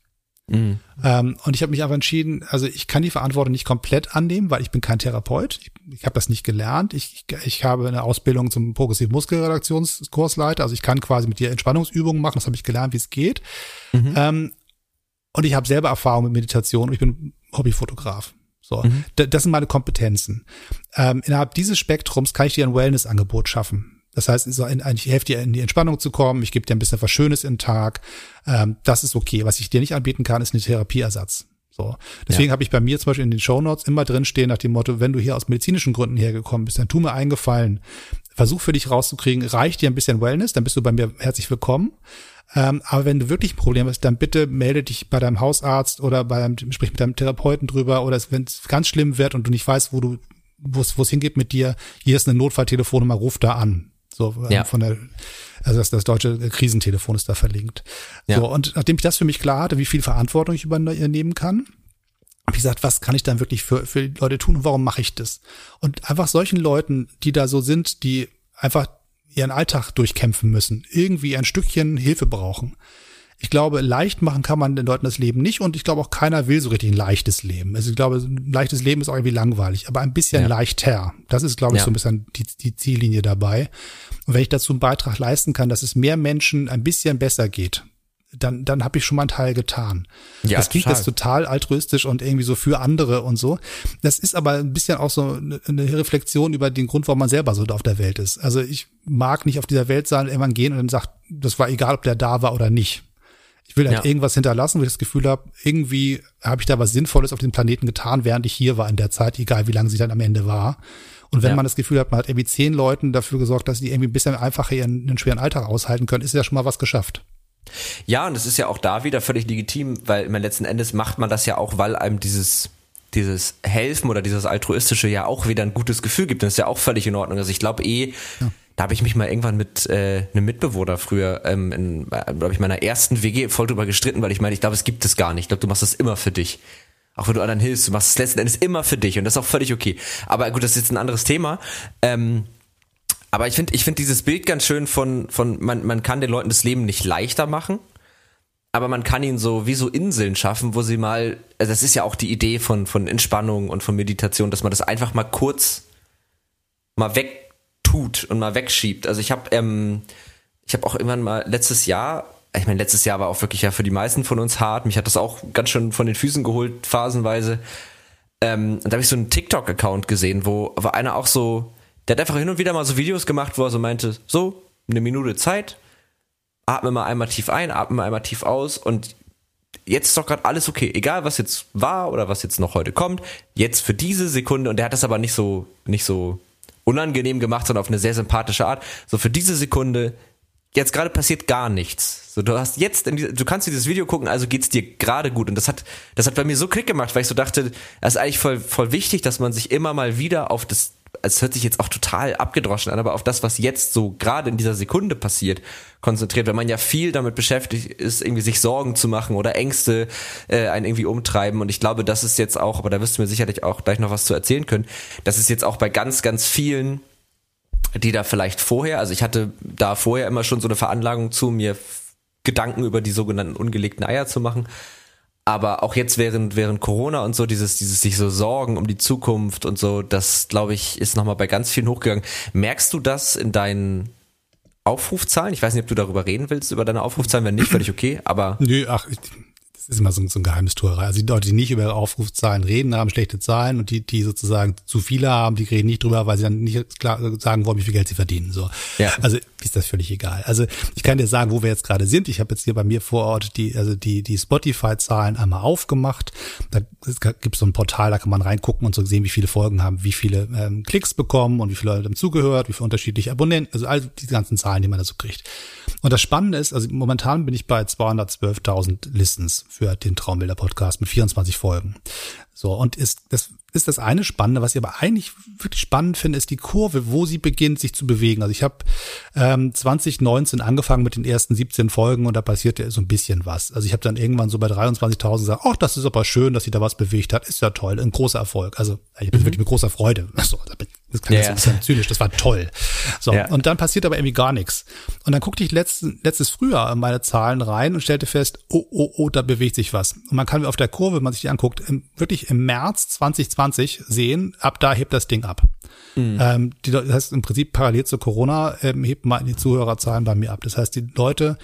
Mhm. Ähm, und ich habe mich einfach entschieden, also ich kann die Verantwortung nicht komplett annehmen, weil ich bin kein Therapeut. Ich, ich habe das nicht gelernt. Ich, ich, ich habe eine Ausbildung zum progressiven Muskelredaktionskursleiter. Also ich kann quasi mit dir Entspannungsübungen machen. Das habe ich gelernt, wie es geht. Mhm. Ähm, und ich habe selber Erfahrung mit Meditation und ich bin Hobbyfotograf. So, mhm. das sind meine Kompetenzen. Ähm, innerhalb dieses Spektrums kann ich dir ein Wellness-Angebot schaffen. Das heißt, ich helfe dir in die Entspannung zu kommen, ich gebe dir ein bisschen was Schönes in den Tag. Ähm, das ist okay. Was ich dir nicht anbieten kann, ist ein Therapieersatz. So. Deswegen ja. habe ich bei mir zum Beispiel in den Show Notes immer drin stehen nach dem Motto, wenn du hier aus medizinischen Gründen hergekommen bist, dann tu mir eingefallen. Versuch für dich rauszukriegen, reicht dir ein bisschen Wellness, dann bist du bei mir herzlich willkommen. Ähm, aber wenn du wirklich ein Problem hast, dann bitte melde dich bei deinem Hausarzt oder bei deinem, sprich mit deinem Therapeuten drüber oder wenn es ganz schlimm wird und du nicht weißt, wo du, wo es hingeht mit dir, hier ist eine Notfalltelefonnummer, ruf da an. So ähm, ja. von der, also das, das deutsche Krisentelefon ist da verlinkt. Ja. So, und nachdem ich das für mich klar hatte, wie viel Verantwortung ich übernehmen kann, habe ich gesagt, was kann ich dann wirklich für, für die Leute tun und warum mache ich das? Und einfach solchen Leuten, die da so sind, die einfach ihren Alltag durchkämpfen müssen, irgendwie ein Stückchen Hilfe brauchen, ich glaube, leicht machen kann man den Leuten das Leben nicht und ich glaube auch keiner will so richtig ein leichtes Leben. Also ich glaube, ein leichtes Leben ist auch irgendwie langweilig, aber ein bisschen ja. leichter. Das ist, glaube ich, ja. so ein bisschen die, die Ziellinie dabei. Und wenn ich dazu einen Beitrag leisten kann, dass es mehr Menschen ein bisschen besser geht, dann, dann habe ich schon mal einen Teil getan. Ja, das klingt total. jetzt total altruistisch und irgendwie so für andere und so. Das ist aber ein bisschen auch so eine Reflexion über den Grund, warum man selber so auf der Welt ist. Also ich mag nicht auf dieser Welt sein, irgendwann gehen und dann sagt, das war egal, ob der da war oder nicht. Ich will halt ja. irgendwas hinterlassen, wo ich das Gefühl habe, irgendwie habe ich da was Sinnvolles auf dem Planeten getan, während ich hier war in der Zeit, egal wie lange sie dann am Ende war. Und wenn ja. man das Gefühl hat, man hat irgendwie zehn Leuten dafür gesorgt, dass sie irgendwie ein bisschen einfacher ihren, ihren schweren Alltag aushalten können, ist ja schon mal was geschafft. Ja, und es ist ja auch da wieder völlig legitim, weil im letzten Endes macht man das ja auch, weil einem dieses dieses Helfen oder dieses altruistische ja auch wieder ein gutes Gefühl gibt. Das ist ja auch völlig in Ordnung. Also ich glaube eh, ja da habe ich mich mal irgendwann mit äh, einem Mitbewohner früher, ähm, in, glaube ich, meiner ersten WG voll drüber gestritten, weil ich meine, ich glaube, es gibt es gar nicht. Ich glaube, du machst das immer für dich. Auch wenn du anderen hilfst, du machst es letzten Endes immer für dich und das ist auch völlig okay. Aber gut, das ist jetzt ein anderes Thema. Ähm, aber ich finde ich finde dieses Bild ganz schön von, von man, man kann den Leuten das Leben nicht leichter machen, aber man kann ihnen so wie so Inseln schaffen, wo sie mal, also das ist ja auch die Idee von, von Entspannung und von Meditation, dass man das einfach mal kurz mal weg tut und mal wegschiebt. Also ich habe ähm, ich auch irgendwann mal letztes Jahr, ich meine letztes Jahr war auch wirklich ja für die meisten von uns hart. Mich hat das auch ganz schön von den Füßen geholt phasenweise. Ähm, und da habe ich so einen TikTok-Account gesehen, wo war einer auch so, der hat einfach hin und wieder mal so Videos gemacht, wo er so meinte, so eine Minute Zeit, atme mal einmal tief ein, atme mal einmal tief aus und jetzt ist doch gerade alles okay, egal was jetzt war oder was jetzt noch heute kommt, jetzt für diese Sekunde und der hat das aber nicht so nicht so unangenehm gemacht, sondern auf eine sehr sympathische Art. So für diese Sekunde, jetzt gerade passiert gar nichts. So, du hast jetzt, die, du kannst dieses Video gucken, also geht's dir gerade gut. Und das hat, das hat bei mir so Klick gemacht, weil ich so dachte, das ist eigentlich voll, voll wichtig, dass man sich immer mal wieder auf das es hört sich jetzt auch total abgedroschen an, aber auf das, was jetzt so gerade in dieser Sekunde passiert, konzentriert, wenn man ja viel damit beschäftigt ist, irgendwie sich Sorgen zu machen oder Ängste äh, einen irgendwie umtreiben. Und ich glaube, das ist jetzt auch, aber da wirst du mir sicherlich auch gleich noch was zu erzählen können, das ist jetzt auch bei ganz, ganz vielen, die da vielleicht vorher, also ich hatte da vorher immer schon so eine Veranlagung zu, mir Gedanken über die sogenannten ungelegten Eier zu machen aber auch jetzt während während Corona und so dieses dieses sich so Sorgen um die Zukunft und so, das glaube ich ist noch mal bei ganz vielen hochgegangen. Merkst du das in deinen Aufrufzahlen? Ich weiß nicht, ob du darüber reden willst über deine Aufrufzahlen, wenn nicht, völlig okay. Aber nö, ach, das ist immer so, so ein Geheimnistuerei. Also die Leute, die nicht über ihre Aufrufzahlen reden, haben schlechte Zahlen und die, die sozusagen zu viele haben, die reden nicht drüber, weil sie dann nicht klar sagen wollen, wie viel Geld sie verdienen. So. Ja. Also ist das völlig egal. Also ich kann dir sagen, wo wir jetzt gerade sind. Ich habe jetzt hier bei mir vor Ort die, also die, die Spotify-Zahlen einmal aufgemacht. Da gibt es so ein Portal, da kann man reingucken und so sehen, wie viele Folgen haben, wie viele ähm, Klicks bekommen und wie viele Leute haben zugehört, wie viele unterschiedliche Abonnenten, also all die ganzen Zahlen, die man da so kriegt. Und das Spannende ist, also momentan bin ich bei 212.000 Listens für den Traumbilder-Podcast mit 24 Folgen. So, und ist, das ist das eine Spannende. Was ich aber eigentlich wirklich spannend finde, ist die Kurve, wo sie beginnt, sich zu bewegen. Also ich habe ähm, 2019 angefangen mit den ersten 17 Folgen und da passierte so ein bisschen was. Also ich habe dann irgendwann so bei 23.000 gesagt, ach, das ist aber schön, dass sie da was bewegt hat. Ist ja toll, ein großer Erfolg. Also ich bin mhm. wirklich mit großer Freude. Also, das klingt jetzt ein bisschen zynisch, das war toll. So, ja. und dann passiert aber irgendwie gar nichts. Und dann guckte ich letzten, letztes Frühjahr in meine Zahlen rein und stellte fest, oh, oh, oh, da bewegt sich was. Und man kann auf der Kurve, wenn man sich die anguckt, im, wirklich im März 2020 sehen, ab da hebt das Ding ab. Mhm. Ähm, die, das heißt im Prinzip parallel zu Corona ähm, hebt mal die Zuhörerzahlen bei mir ab. Das heißt, die Leute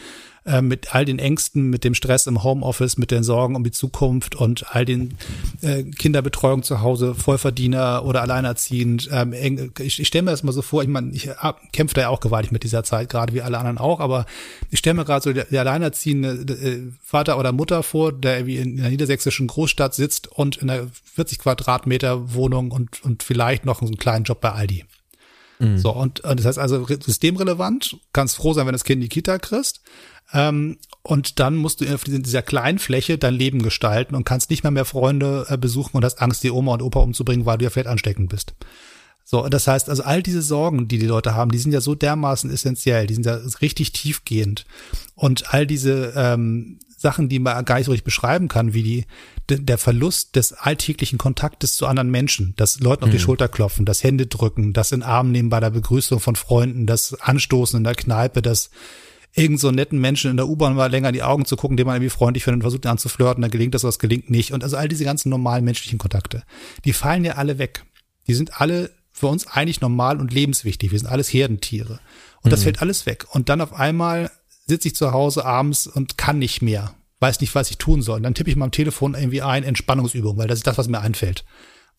äh, mit all den Ängsten, mit dem Stress im Homeoffice, mit den Sorgen um die Zukunft und all den äh, Kinderbetreuung zu Hause, Vollverdiener oder alleinerziehend. Ähm, ich ich stelle mir das mal so vor, ich meine, ich kämpfe da ja auch gewaltig mit dieser Zeit, gerade wie alle anderen auch, aber ich stelle mir gerade so der, der alleinerziehende äh, Vater oder Mutter vor, der irgendwie in einer niedersächsischen Großstadt sitzt und in einer 40 Quadratmeter Wohnung und, und vielleicht noch einen kleinen Job bei Aldi. Mhm. So, und, und das heißt also systemrelevant, kannst froh sein, wenn das Kind in die Kita kriegst. Ähm, und dann musst du auf dieser kleinen Fläche dein Leben gestalten und kannst nicht mehr mehr Freunde äh, besuchen und hast Angst, die Oma und Opa umzubringen, weil du ja vielleicht ansteckend bist. So, das heißt, also all diese Sorgen, die die Leute haben, die sind ja so dermaßen essentiell, die sind ja richtig tiefgehend. Und all diese ähm, Sachen, die man gar nicht so richtig beschreiben kann, wie die, der Verlust des alltäglichen Kontaktes zu anderen Menschen, das Leuten auf die mhm. Schulter klopfen, das Hände drücken, das in Arm nehmen bei der Begrüßung von Freunden, das Anstoßen in der Kneipe, das irgend so netten Menschen in der U-Bahn mal länger in die Augen zu gucken, den man irgendwie freundlich findet und versucht ihn anzuflirten, dann gelingt das, was gelingt nicht. Und also all diese ganzen normalen menschlichen Kontakte, die fallen ja alle weg. Die sind alle für uns eigentlich normal und lebenswichtig. Wir sind alles Herdentiere. Und das mhm. fällt alles weg. Und dann auf einmal sitze ich zu Hause abends und kann nicht mehr. Weiß nicht, was ich tun soll. Und dann tippe ich mal am Telefon irgendwie ein Entspannungsübung, weil das ist das, was mir einfällt.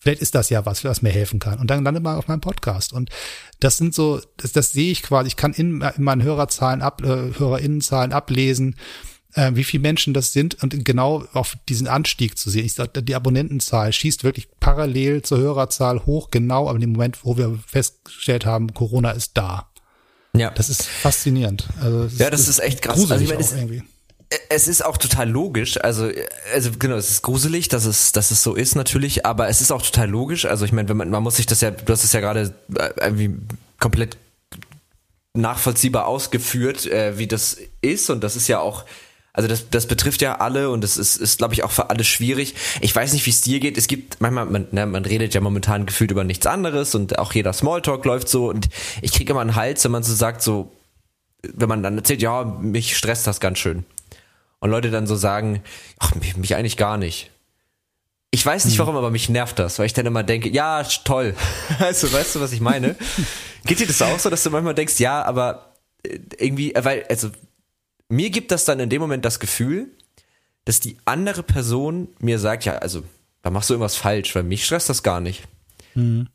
Vielleicht ist das ja was, was mir helfen kann. Und dann landet man auf meinem Podcast. Und das sind so, das, das sehe ich quasi. Ich kann in, in meinen Hörerzahlen ab, äh, Hörerinnenzahlen ablesen, äh, wie viele Menschen das sind und genau auf diesen Anstieg zu sehen. Ich sag, die Abonnentenzahl schießt wirklich parallel zur Hörerzahl hoch, genau aber in dem Moment, wo wir festgestellt haben, Corona ist da. Ja. Das ist faszinierend. Also, das ja, das ist, ist echt krass. Also ich meine, irgendwie es ist auch total logisch, also also genau, es ist gruselig, dass es dass es so ist natürlich, aber es ist auch total logisch. Also ich meine, man man muss sich das ja, du hast es ja gerade äh, irgendwie komplett nachvollziehbar ausgeführt, äh, wie das ist und das ist ja auch also das, das betrifft ja alle und das ist, ist glaube ich, auch für alle schwierig. Ich weiß nicht, wie es dir geht. Es gibt manchmal, man, ne, man redet ja momentan gefühlt über nichts anderes und auch jeder Smalltalk läuft so und ich kriege immer einen Hals, wenn man so sagt, so, wenn man dann erzählt, ja, mich stresst das ganz schön und Leute dann so sagen, ach, mich, mich eigentlich gar nicht. Ich weiß nicht hm. warum, aber mich nervt das, weil ich dann immer denke, ja, toll. (laughs) Also, weißt du, was ich meine? (laughs) Geht dir das auch so, dass du manchmal denkst, ja, aber äh, irgendwie, äh, weil, also, mir gibt das dann in dem Moment das Gefühl, dass die andere Person mir sagt, ja, also, da machst du irgendwas falsch, weil mich stresst das gar nicht. Hm.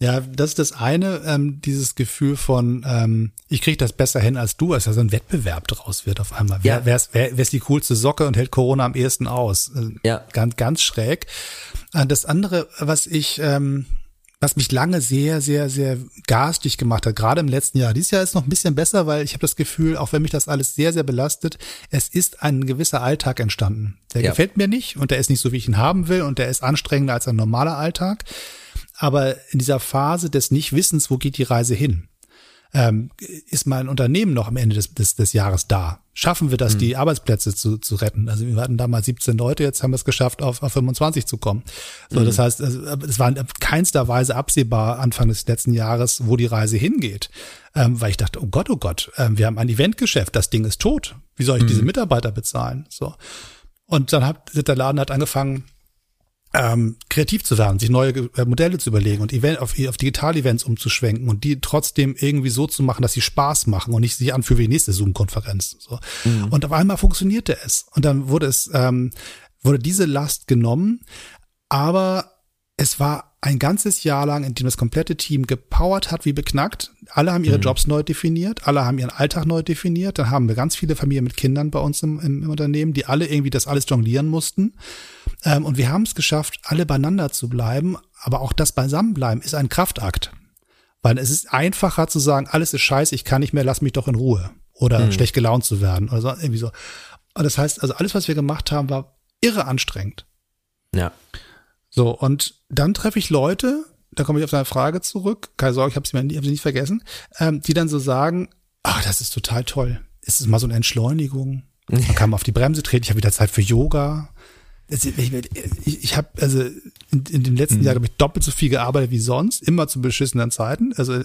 Ja, das ist das eine, ähm, dieses Gefühl von, ähm, ich kriege das besser hin als du, als ja so ein Wettbewerb draus wird auf einmal. Wer, ja. wer, ist, wer, wer ist die coolste Socke und hält Corona am ehesten aus? Äh, ja. Ganz, ganz schräg. Äh, das andere, was ich, ähm, was mich lange sehr, sehr, sehr garstig gemacht hat, gerade im letzten Jahr. Dieses Jahr ist noch ein bisschen besser, weil ich habe das Gefühl, auch wenn mich das alles sehr, sehr belastet, es ist ein gewisser Alltag entstanden. Der ja. gefällt mir nicht und der ist nicht so, wie ich ihn haben will und der ist anstrengender als ein normaler Alltag. Aber in dieser Phase des Nichtwissens, wo geht die Reise hin, ähm, ist mein Unternehmen noch am Ende des, des, des Jahres da? Schaffen wir das, mhm. die Arbeitsplätze zu, zu retten? Also wir hatten damals 17 Leute, jetzt haben wir es geschafft, auf, auf 25 zu kommen. So, mhm. das heißt, also, es war in keinster Weise absehbar Anfang des letzten Jahres, wo die Reise hingeht. Ähm, weil ich dachte, oh Gott, oh Gott, ähm, wir haben ein Eventgeschäft, das Ding ist tot. Wie soll ich mhm. diese Mitarbeiter bezahlen? So. Und dann hat der Laden hat angefangen, ähm, kreativ zu werden, sich neue äh, Modelle zu überlegen und Event, auf, auf Digital-Events umzuschwenken und die trotzdem irgendwie so zu machen, dass sie Spaß machen und nicht sich anfühlen wie die nächste Zoom-Konferenz. So. Mhm. Und auf einmal funktionierte es. Und dann wurde es, ähm, wurde diese Last genommen, aber es war ein ganzes Jahr lang, in dem das komplette Team gepowert hat wie beknackt. Alle haben ihre mhm. Jobs neu definiert, alle haben ihren Alltag neu definiert. Dann haben wir ganz viele Familien mit Kindern bei uns im, im, Unternehmen, die alle irgendwie das alles jonglieren mussten. Ähm, und wir haben es geschafft, alle beieinander zu bleiben. Aber auch das Beisammenbleiben ist ein Kraftakt. Weil es ist einfacher zu sagen, alles ist scheiße, ich kann nicht mehr, lass mich doch in Ruhe. Oder mhm. schlecht gelaunt zu werden oder so, irgendwie so. Und das heißt, also alles, was wir gemacht haben, war irre anstrengend. Ja. So, und dann treffe ich Leute, da komme ich auf deine Frage zurück, keine Sorge, ich habe sie, hab sie nicht vergessen, ähm, die dann so sagen, ach, das ist total toll. Es ist mal so eine Entschleunigung. Man (laughs) kann mal auf die Bremse treten, ich habe wieder Zeit für Yoga. Ich, ich, ich habe also in, in dem letzten mhm. Jahr, glaube ich, doppelt so viel gearbeitet wie sonst, immer zu beschissenen Zeiten. Also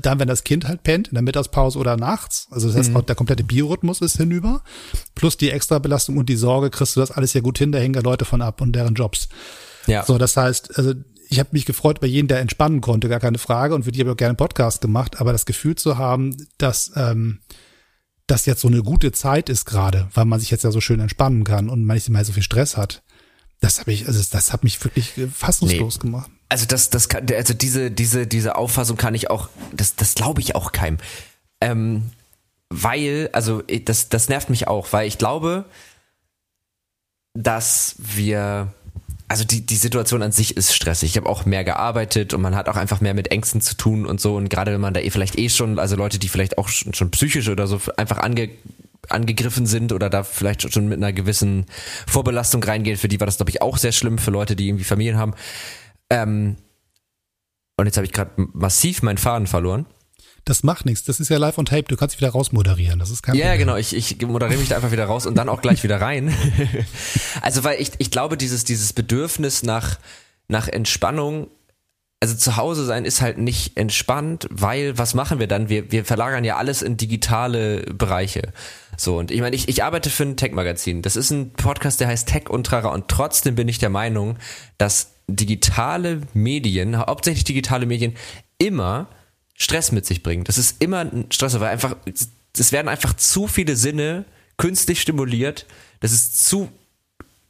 dann, wenn das Kind halt pennt, in der Mittagspause oder nachts. Also das heißt, mhm. auch der komplette Biorhythmus ist hinüber. Plus die Extrabelastung und die Sorge, kriegst du das alles ja gut hin, da hängen da Leute von ab und deren Jobs. Ja. So, das heißt, also ich habe mich gefreut bei jedem, der entspannen konnte, gar keine Frage und für die habe ich auch gerne einen Podcast gemacht, aber das Gefühl zu haben, dass ähm, das jetzt so eine gute Zeit ist gerade, weil man sich jetzt ja so schön entspannen kann und man nicht mehr so viel Stress hat. Das habe ich, also das hat mich wirklich fassungslos nee. gemacht. Also das, das kann, also diese, diese, diese Auffassung kann ich auch, das, das glaube ich auch keinem. Ähm, weil, also das, das nervt mich auch, weil ich glaube, dass wir also die, die Situation an sich ist stressig. Ich habe auch mehr gearbeitet und man hat auch einfach mehr mit Ängsten zu tun und so. Und gerade wenn man da eh vielleicht eh schon, also Leute, die vielleicht auch schon, schon psychisch oder so einfach ange, angegriffen sind oder da vielleicht schon mit einer gewissen Vorbelastung reingehen, für die war das, glaube ich, auch sehr schlimm, für Leute, die irgendwie Familien haben. Ähm, und jetzt habe ich gerade massiv meinen Faden verloren. Das macht nichts. Das ist ja live on tape. Du kannst wieder rausmoderieren. Das ist kein Ja, genau. Ich, ich moderiere mich da einfach wieder raus und dann auch gleich wieder rein. (laughs) also, weil ich, ich glaube, dieses, dieses Bedürfnis nach, nach Entspannung also zu Hause sein ist halt nicht entspannt, weil was machen wir dann? Wir, wir verlagern ja alles in digitale Bereiche. So, und ich meine, ich, ich arbeite für ein Tech-Magazin. Das ist ein Podcast, der heißt Tech und Trara und trotzdem bin ich der Meinung, dass digitale Medien, hauptsächlich digitale Medien, immer Stress mit sich bringen. Das ist immer ein Stress, weil einfach, es werden einfach zu viele Sinne künstlich stimuliert. Das ist zu,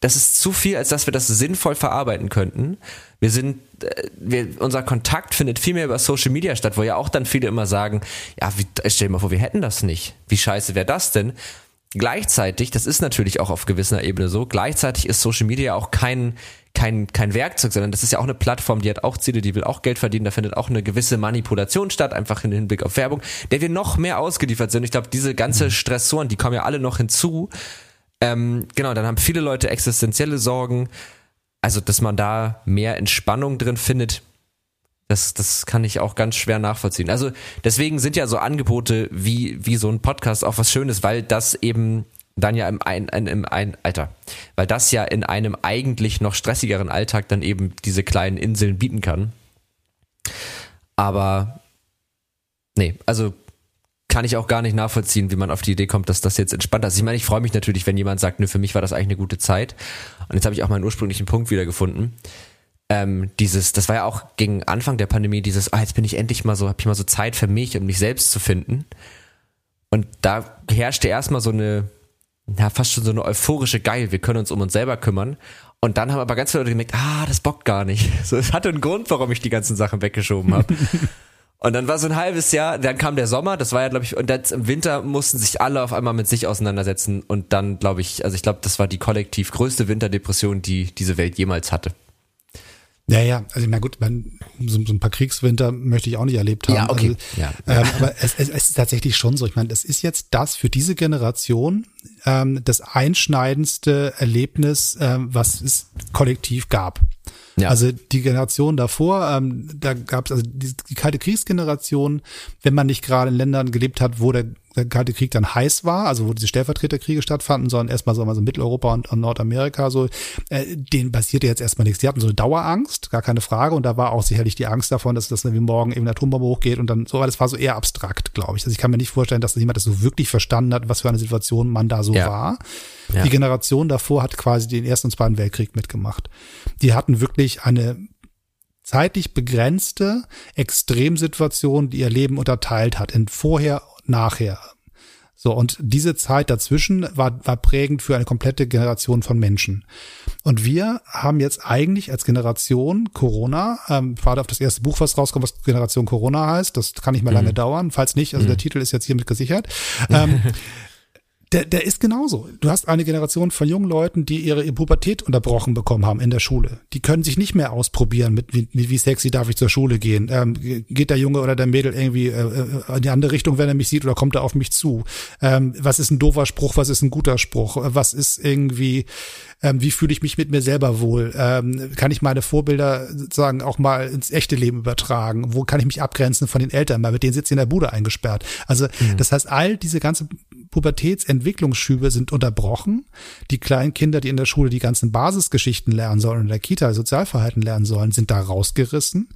das ist zu viel, als dass wir das sinnvoll verarbeiten könnten. Wir sind, äh, wir, unser Kontakt findet viel mehr über Social Media statt, wo ja auch dann viele immer sagen, ja, wie, stell dir mal vor, wir hätten das nicht. Wie scheiße wäre das denn? Gleichzeitig, das ist natürlich auch auf gewisser Ebene so, gleichzeitig ist Social Media auch kein, kein, kein Werkzeug, sondern das ist ja auch eine Plattform, die hat auch Ziele, die will auch Geld verdienen, da findet auch eine gewisse Manipulation statt, einfach im Hinblick auf Werbung, der wir noch mehr ausgeliefert sind. Ich glaube, diese ganze mhm. Stressoren, die kommen ja alle noch hinzu. Ähm, genau, dann haben viele Leute existenzielle Sorgen. Also, dass man da mehr Entspannung drin findet, das, das kann ich auch ganz schwer nachvollziehen. Also deswegen sind ja so Angebote wie, wie so ein Podcast auch was Schönes, weil das eben dann ja im ein, ein, im ein Alter, weil das ja in einem eigentlich noch stressigeren Alltag dann eben diese kleinen Inseln bieten kann. Aber nee, also kann ich auch gar nicht nachvollziehen, wie man auf die Idee kommt, dass das jetzt entspannt ist. Ich meine, ich freue mich natürlich, wenn jemand sagt, nö, für mich war das eigentlich eine gute Zeit. Und jetzt habe ich auch meinen ursprünglichen Punkt wiedergefunden. Ähm, dieses, das war ja auch gegen Anfang der Pandemie, dieses, ah, jetzt bin ich endlich mal so, habe ich mal so Zeit für mich, um mich selbst zu finden. Und da herrschte erstmal so eine, ja, fast schon so eine euphorische Geil, wir können uns um uns selber kümmern. Und dann haben aber ganz viele Leute gemerkt, ah, das bockt gar nicht. (laughs) So, es hatte einen Grund, warum ich die ganzen Sachen weggeschoben habe. (laughs) und dann war so ein halbes Jahr, dann kam der Sommer, das war ja, glaube ich, und jetzt im Winter mussten sich alle auf einmal mit sich auseinandersetzen. Und dann, glaube ich, also ich glaube, das war die kollektiv größte Winterdepression, die diese Welt jemals hatte. Ja, ja, also na gut, man, so, so, ein paar Kriegswinter möchte ich auch nicht erlebt haben. Ja, okay. Also, ja. Ähm, aber es, es, es, ist tatsächlich schon so. Ich meine, das ist jetzt das für diese Generation ähm, das einschneidendste Erlebnis, ähm, was es kollektiv gab. Ja. Also die Generation davor, ähm, da gab es also die, die kalte Kriegsgeneration, wenn man nicht gerade in Ländern gelebt hat, wo der der Kalte Krieg dann heiß war, also wo diese Stellvertreterkriege stattfanden, sondern erstmal so, also Mitteleuropa und, und Nordamerika, so, äh, denen passierte jetzt erstmal nichts. Die hatten so eine Dauerangst, gar keine Frage. Und da war auch sicherlich die Angst davon, dass das wie morgen eben eine Atombombe hochgeht und dann so, aber das war so eher abstrakt, glaube ich. Also ich kann mir nicht vorstellen, dass jemand das so wirklich verstanden hat, was für eine Situation man da so ja. war. Ja. Die Generation davor hat quasi den Ersten und Zweiten Weltkrieg mitgemacht. Die hatten wirklich eine zeitlich begrenzte Extremsituation, die ihr Leben unterteilt hat in vorher, nachher. So, und diese Zeit dazwischen war, war prägend für eine komplette Generation von Menschen. Und wir haben jetzt eigentlich als Generation Corona, ähm, gerade auf das erste Buch, was rauskommt, was Generation Corona heißt, das kann nicht mehr lange mhm. dauern, falls nicht, also mhm. der Titel ist jetzt hiermit gesichert. (laughs) Ähm, der, der ist genauso. Du hast eine Generation von jungen Leuten, die ihre Pubertät unterbrochen bekommen haben in der Schule. Die können sich nicht mehr ausprobieren mit wie, wie sexy darf ich zur Schule gehen. Ähm, geht der Junge oder der Mädel irgendwie äh, äh, in die andere Richtung, wenn er mich sieht, oder kommt er auf mich zu? Ähm, was ist ein doofer Spruch? Was ist ein guter Spruch? Was ist irgendwie, ähm, wie fühle ich mich mit mir selber wohl? Ähm, kann ich meine Vorbilder sozusagen auch mal ins echte Leben übertragen? Wo kann ich mich abgrenzen von den Eltern? Weil mit denen sitze ich in der Bude eingesperrt. Also mhm. das heißt, all diese ganze Pubertätsentwicklungsschübe sind unterbrochen. Die kleinen Kinder, die in der Schule die ganzen Basisgeschichten lernen sollen, in der Kita Sozialverhalten lernen sollen, sind da rausgerissen.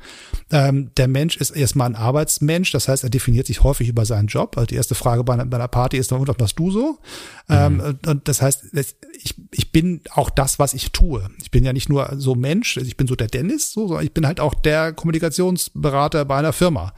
Ähm, der Mensch ist erstmal ein Arbeitsmensch, das heißt, er definiert sich häufig über seinen Job. Also die erste Frage bei einer, bei einer Party ist, und was machst du so? Ähm, mhm. Ähm, und das heißt, ich, ich bin auch das, was ich tue. Ich bin ja nicht nur so Mensch, ich bin so der Dennis, so, sondern ich bin halt auch der Kommunikationsberater bei einer Firma.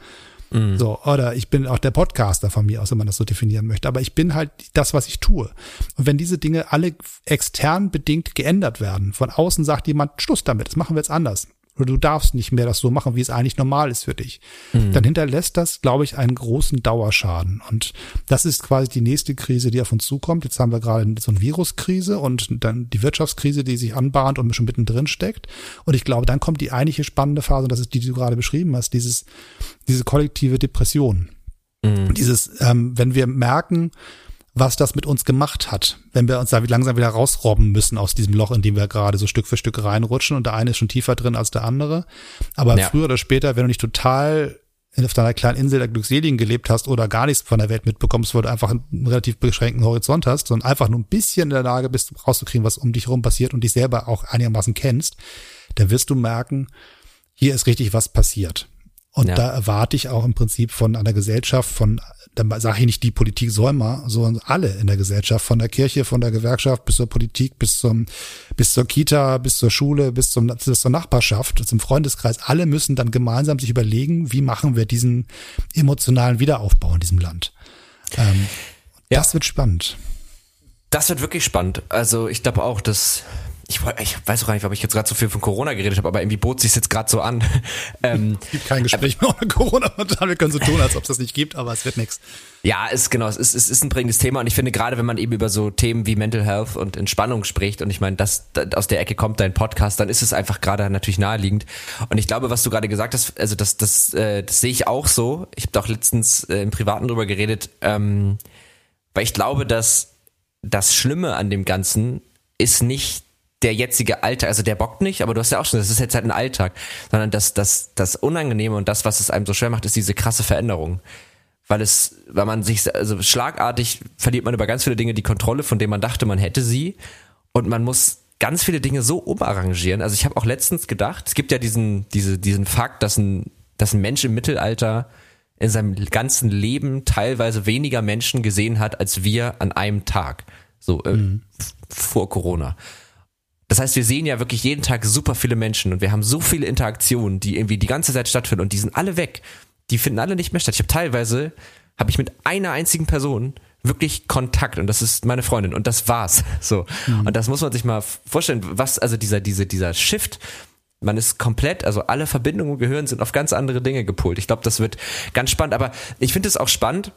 Mhm. So, oder ich bin auch der Podcaster von mir aus, wenn man das so definieren möchte. Aber ich bin halt das, was ich tue. Und wenn diese Dinge alle extern bedingt geändert werden, von außen sagt jemand, Schluss damit, das machen wir jetzt anders oder du darfst nicht mehr das so machen, wie es eigentlich normal ist für dich, mhm. dann hinterlässt das, glaube ich, einen großen Dauerschaden. Und das ist quasi die nächste Krise, die auf uns zukommt. Jetzt haben wir gerade so eine Viruskrise und dann die Wirtschaftskrise, die sich anbahnt und schon mittendrin steckt. Und ich glaube, dann kommt die eigentliche spannende Phase, und das ist die, die du gerade beschrieben hast, dieses, diese kollektive Depression. Mhm. Dieses, ähm, wenn wir merken, was das mit uns gemacht hat, wenn wir uns da langsam wieder rausrobben müssen aus diesem Loch, in dem wir gerade so Stück für Stück reinrutschen und der eine ist schon tiefer drin als der andere. Aber ja. früher oder später, wenn du nicht total auf deiner kleinen Insel der Glückseligen gelebt hast oder gar nichts von der Welt mitbekommst, weil du einfach einen relativ beschränkten Horizont hast, sondern einfach nur ein bisschen in der Lage bist, rauszukriegen, was um dich herum passiert und dich selber auch einigermaßen kennst, dann wirst du merken, hier ist richtig was passiert. Und ja. da erwarte ich auch im Prinzip von einer Gesellschaft, von dann sage ich nicht, die Politik soll mal, sondern alle in der Gesellschaft, von der Kirche, von der Gewerkschaft bis zur Politik, bis zum, bis zur Kita, bis zur Schule, bis zum, bis zur Nachbarschaft, zum Freundeskreis. Alle müssen dann gemeinsam sich überlegen, wie machen wir diesen emotionalen Wiederaufbau in diesem Land. Ähm, ja. Das wird spannend. Das wird wirklich spannend. Also ich glaube auch, dass ich, ich weiß auch gar nicht, ob ich jetzt gerade so viel von Corona geredet habe, aber irgendwie bot sich jetzt gerade so an. (laughs) Ähm, es gibt kein Gespräch mehr ohne Corona. (laughs) Wir können so tun, als ob es das nicht gibt, aber es wird nichts. Ja, ist genau, es ist, es ist ein prägendes Thema und ich finde gerade, wenn man eben über so Themen wie Mental Health und Entspannung spricht und ich meine, das, das aus der Ecke kommt dein Podcast, dann ist es einfach gerade natürlich naheliegend. Und ich glaube, was du gerade gesagt hast, also das, das, äh, das sehe ich auch so. Ich habe doch letztens äh, im Privaten drüber geredet, ähm, weil ich glaube, dass das Schlimme an dem Ganzen ist nicht der jetzige Alltag, also der bockt nicht, aber du hast ja auch schon, das ist jetzt halt ein Alltag, sondern das, das, das Unangenehme und das, was es einem so schwer macht, ist diese krasse Veränderung. Weil es, weil man sich, also schlagartig verliert man über ganz viele Dinge die Kontrolle, von denen man dachte, man hätte sie. Und man muss ganz viele Dinge so umarrangieren. Also ich habe auch letztens gedacht, es gibt ja diesen, diese, diesen Fakt, dass ein, dass ein Mensch im Mittelalter in seinem ganzen Leben teilweise weniger Menschen gesehen hat, als wir an einem Tag. So, äh, mhm. vor Corona. Das heißt, wir sehen ja wirklich jeden Tag super viele Menschen und wir haben so viele Interaktionen, die irgendwie die ganze Zeit stattfinden und die sind alle weg. Die finden alle nicht mehr statt. Ich habe teilweise, habe ich mit einer einzigen Person wirklich Kontakt und das ist meine Freundin und das war's. (laughs) So. Mhm. Und das muss man sich mal vorstellen, was, also dieser, diese, dieser Shift, man ist komplett, also alle Verbindungen Gehirn sind auf ganz andere Dinge gepolt. Ich glaube, das wird ganz spannend, aber ich finde es auch spannend,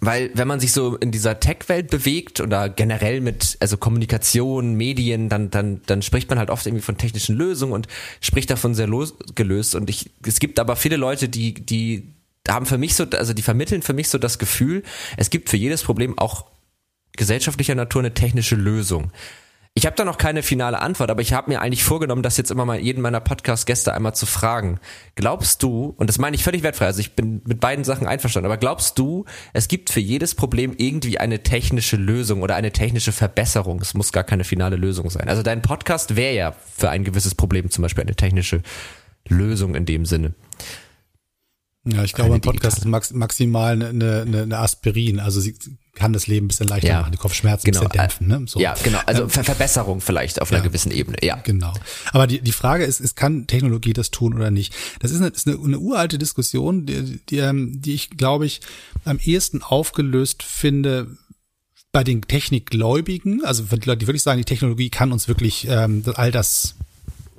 weil wenn man sich so in dieser Tech-Welt bewegt oder generell mit also Kommunikation, Medien, dann dann dann spricht man halt oft irgendwie von technischen Lösungen und spricht davon sehr losgelöst und ich es gibt aber viele Leute, die die haben für mich so also die vermitteln für mich so das Gefühl, es gibt für jedes Problem auch gesellschaftlicher Natur eine technische Lösung. Ich habe da noch keine finale Antwort, aber ich habe mir eigentlich vorgenommen, das jetzt immer mal jeden meiner Podcast-Gäste einmal zu fragen. Glaubst du, und das meine ich völlig wertfrei, also ich bin mit beiden Sachen einverstanden, aber glaubst du, es gibt für jedes Problem irgendwie eine technische Lösung oder eine technische Verbesserung? Es muss gar keine finale Lösung sein. Also dein Podcast wäre ja für ein gewisses Problem zum Beispiel eine technische Lösung in dem Sinne. Ja, ich glaube, ein Podcast ist max maximal eine, eine, eine Aspirin. Also sie kann das Leben ein bisschen leichter ja. machen, die Kopfschmerzen genau. ein bisschen dämpfen. Ne? So. Ja, genau. Also ähm, Verbesserung vielleicht auf einer ja, gewissen Ebene. Ja, genau. Aber die, die Frage ist, ist, kann Technologie das tun oder nicht? Das ist eine, ist eine, eine uralte Diskussion, die, die, ähm, die ich, glaube ich, am ehesten aufgelöst finde, bei den Technikgläubigen, also für die Leute, die wirklich sagen, die Technologie kann uns wirklich ähm, all das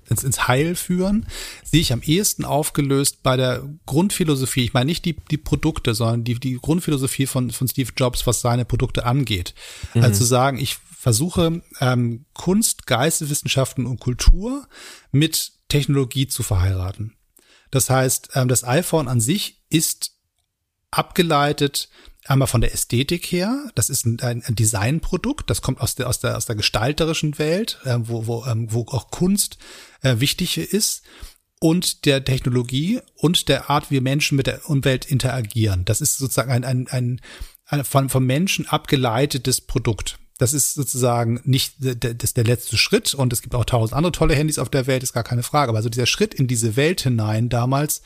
ins, ins Heil führen, sehe ich am ehesten aufgelöst bei der Grundphilosophie. Ich meine nicht die, die Produkte, sondern die, die Grundphilosophie von, von Steve Jobs, was seine Produkte angeht. Mhm. Also zu sagen, ich versuche ähm, Kunst, Geisteswissenschaften und Kultur mit Technologie zu verheiraten. Das heißt, ähm, das iPhone an sich ist abgeleitet einmal von der Ästhetik her. Das ist ein, ein Designprodukt. Das kommt aus der aus der aus der gestalterischen Welt, äh, wo wo ähm, wo auch Kunst äh, wichtig ist und der Technologie und der Art, wie Menschen mit der Umwelt interagieren. Das ist sozusagen ein, ein, ein, ein von, vom Menschen abgeleitetes Produkt. Das ist sozusagen nicht das ist der letzte Schritt und es gibt auch tausend andere tolle Handys auf der Welt, ist gar keine Frage. Aber so dieser Schritt in diese Welt hinein damals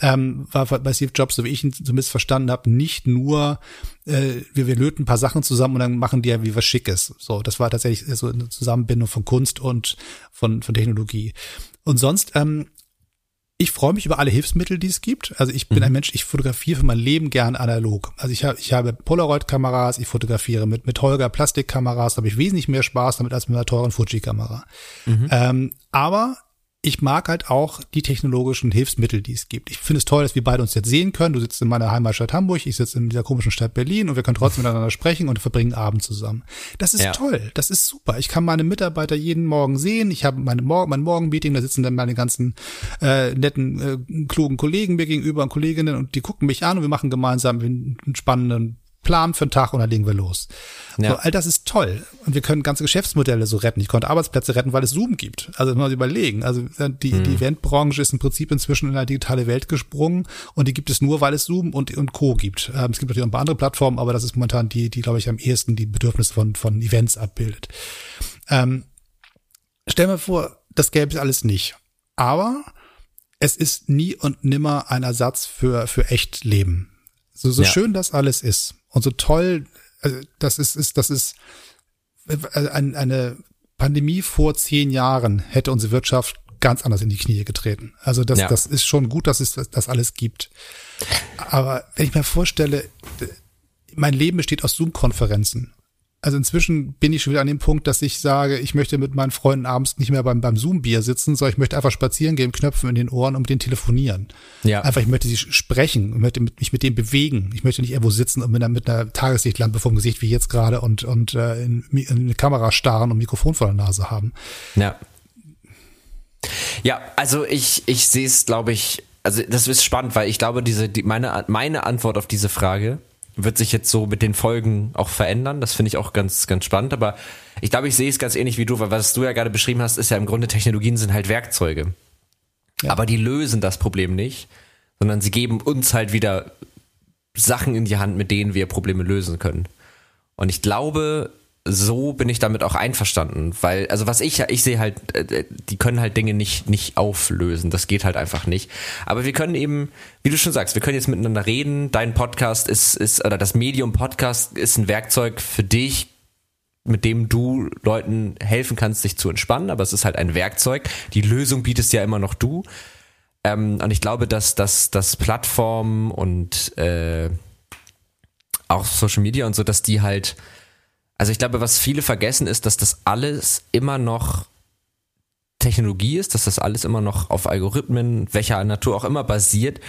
ähm, war bei Steve Jobs, so wie ich ihn zumindest verstanden habe, nicht nur äh, wir, wir löten ein paar Sachen zusammen und dann machen die ja wie was Schickes. So, das war tatsächlich so eine Zusammenbindung von Kunst und von, von Technologie. Und sonst ähm, ich freue mich über alle Hilfsmittel, die es gibt. Also ich bin mhm. ein Mensch, ich fotografiere für mein Leben gern analog. Also ich habe ich habe Polaroid-Kameras, ich fotografiere mit mit Holger Plastikkameras, da habe ich wesentlich mehr Spaß damit als mit einer teuren Fuji-Kamera. Mhm. Ähm, aber ich mag halt auch die technologischen Hilfsmittel, die es gibt. Ich finde es toll, dass wir beide uns jetzt sehen können. Du sitzt in meiner Heimatstadt Hamburg, ich sitze in dieser komischen Stadt Berlin und wir können trotzdem miteinander sprechen und verbringen Abend zusammen. Das ist ja. toll, das ist super. Ich kann meine Mitarbeiter jeden Morgen sehen. Ich habe meine Morgen, mein Morgenmeeting, da sitzen dann meine ganzen äh, netten, äh, klugen Kollegen mir gegenüber und Kolleginnen und die gucken mich an und wir machen gemeinsam einen spannenden Plan für einen Tag und dann legen wir los. Ja. So, all das ist toll. Und wir können ganze Geschäftsmodelle so retten. Ich konnte Arbeitsplätze retten, weil es Zoom gibt. Also mal überlegen. Also die, mhm. die Eventbranche ist im Prinzip inzwischen in eine digitale Welt gesprungen und die gibt es nur, weil es Zoom und, und Co. gibt. Ähm, es gibt natürlich auch ein paar andere Plattformen, aber das ist momentan die, die, glaube ich, am ehesten die Bedürfnisse von, von Events abbildet. Ähm, stell mir vor, das gäbe es alles nicht. Aber es ist nie und nimmer ein Ersatz für, für echt Leben. So, so ja. schön das alles ist und so toll, also das ist, ist das ist äh, eine Pandemie vor zehn Jahren hätte unsere Wirtschaft ganz anders in die Knie getreten. Also das, ja. das ist schon gut, dass es das alles gibt. Aber wenn ich mir vorstelle, mein Leben besteht aus Zoom-Konferenzen also inzwischen bin ich schon wieder an dem Punkt, dass ich sage, ich möchte mit meinen Freunden abends nicht mehr beim, beim Zoom-Bier sitzen, sondern ich möchte einfach spazieren gehen, Knöpfen in den Ohren und mit denen telefonieren. Ja. Einfach, ich möchte sie sprechen, ich möchte mich mit denen bewegen. Ich möchte nicht irgendwo sitzen und mit einer, mit einer Tageslichtlampe vom Gesicht wie jetzt gerade und, und äh, in, in eine Kamera starren und Mikrofon vor der Nase haben. Ja. Ja, also ich, ich sehe es, glaube ich, also das ist spannend, weil ich glaube, diese, die, meine, meine Antwort auf diese Frage wird sich jetzt so mit den Folgen auch verändern. Das finde ich auch ganz, ganz spannend. Aber ich glaube, ich sehe es ganz ähnlich wie du, weil was du ja gerade beschrieben hast, ist ja im Grunde Technologien sind halt Werkzeuge. Ja. Aber die lösen das Problem nicht, sondern sie geben uns halt wieder Sachen in die Hand, mit denen wir Probleme lösen können. Und ich glaube, so bin ich damit auch einverstanden, weil also was ich ja ich sehe halt äh, die können halt Dinge nicht nicht auflösen, das geht halt einfach nicht. Aber wir können eben, wie du schon sagst, wir können jetzt miteinander reden. Dein Podcast ist ist oder das Medium Podcast ist ein Werkzeug für dich, mit dem du Leuten helfen kannst, sich zu entspannen, aber es ist halt ein Werkzeug. Die Lösung bietest ja immer noch du. Ähm, und ich glaube, dass dass dass Plattformen und äh, auch Social Media und so, dass die halt also ich glaube, was viele vergessen ist, dass das alles immer noch Technologie ist, dass das alles immer noch auf Algorithmen, welcher Natur auch immer basiert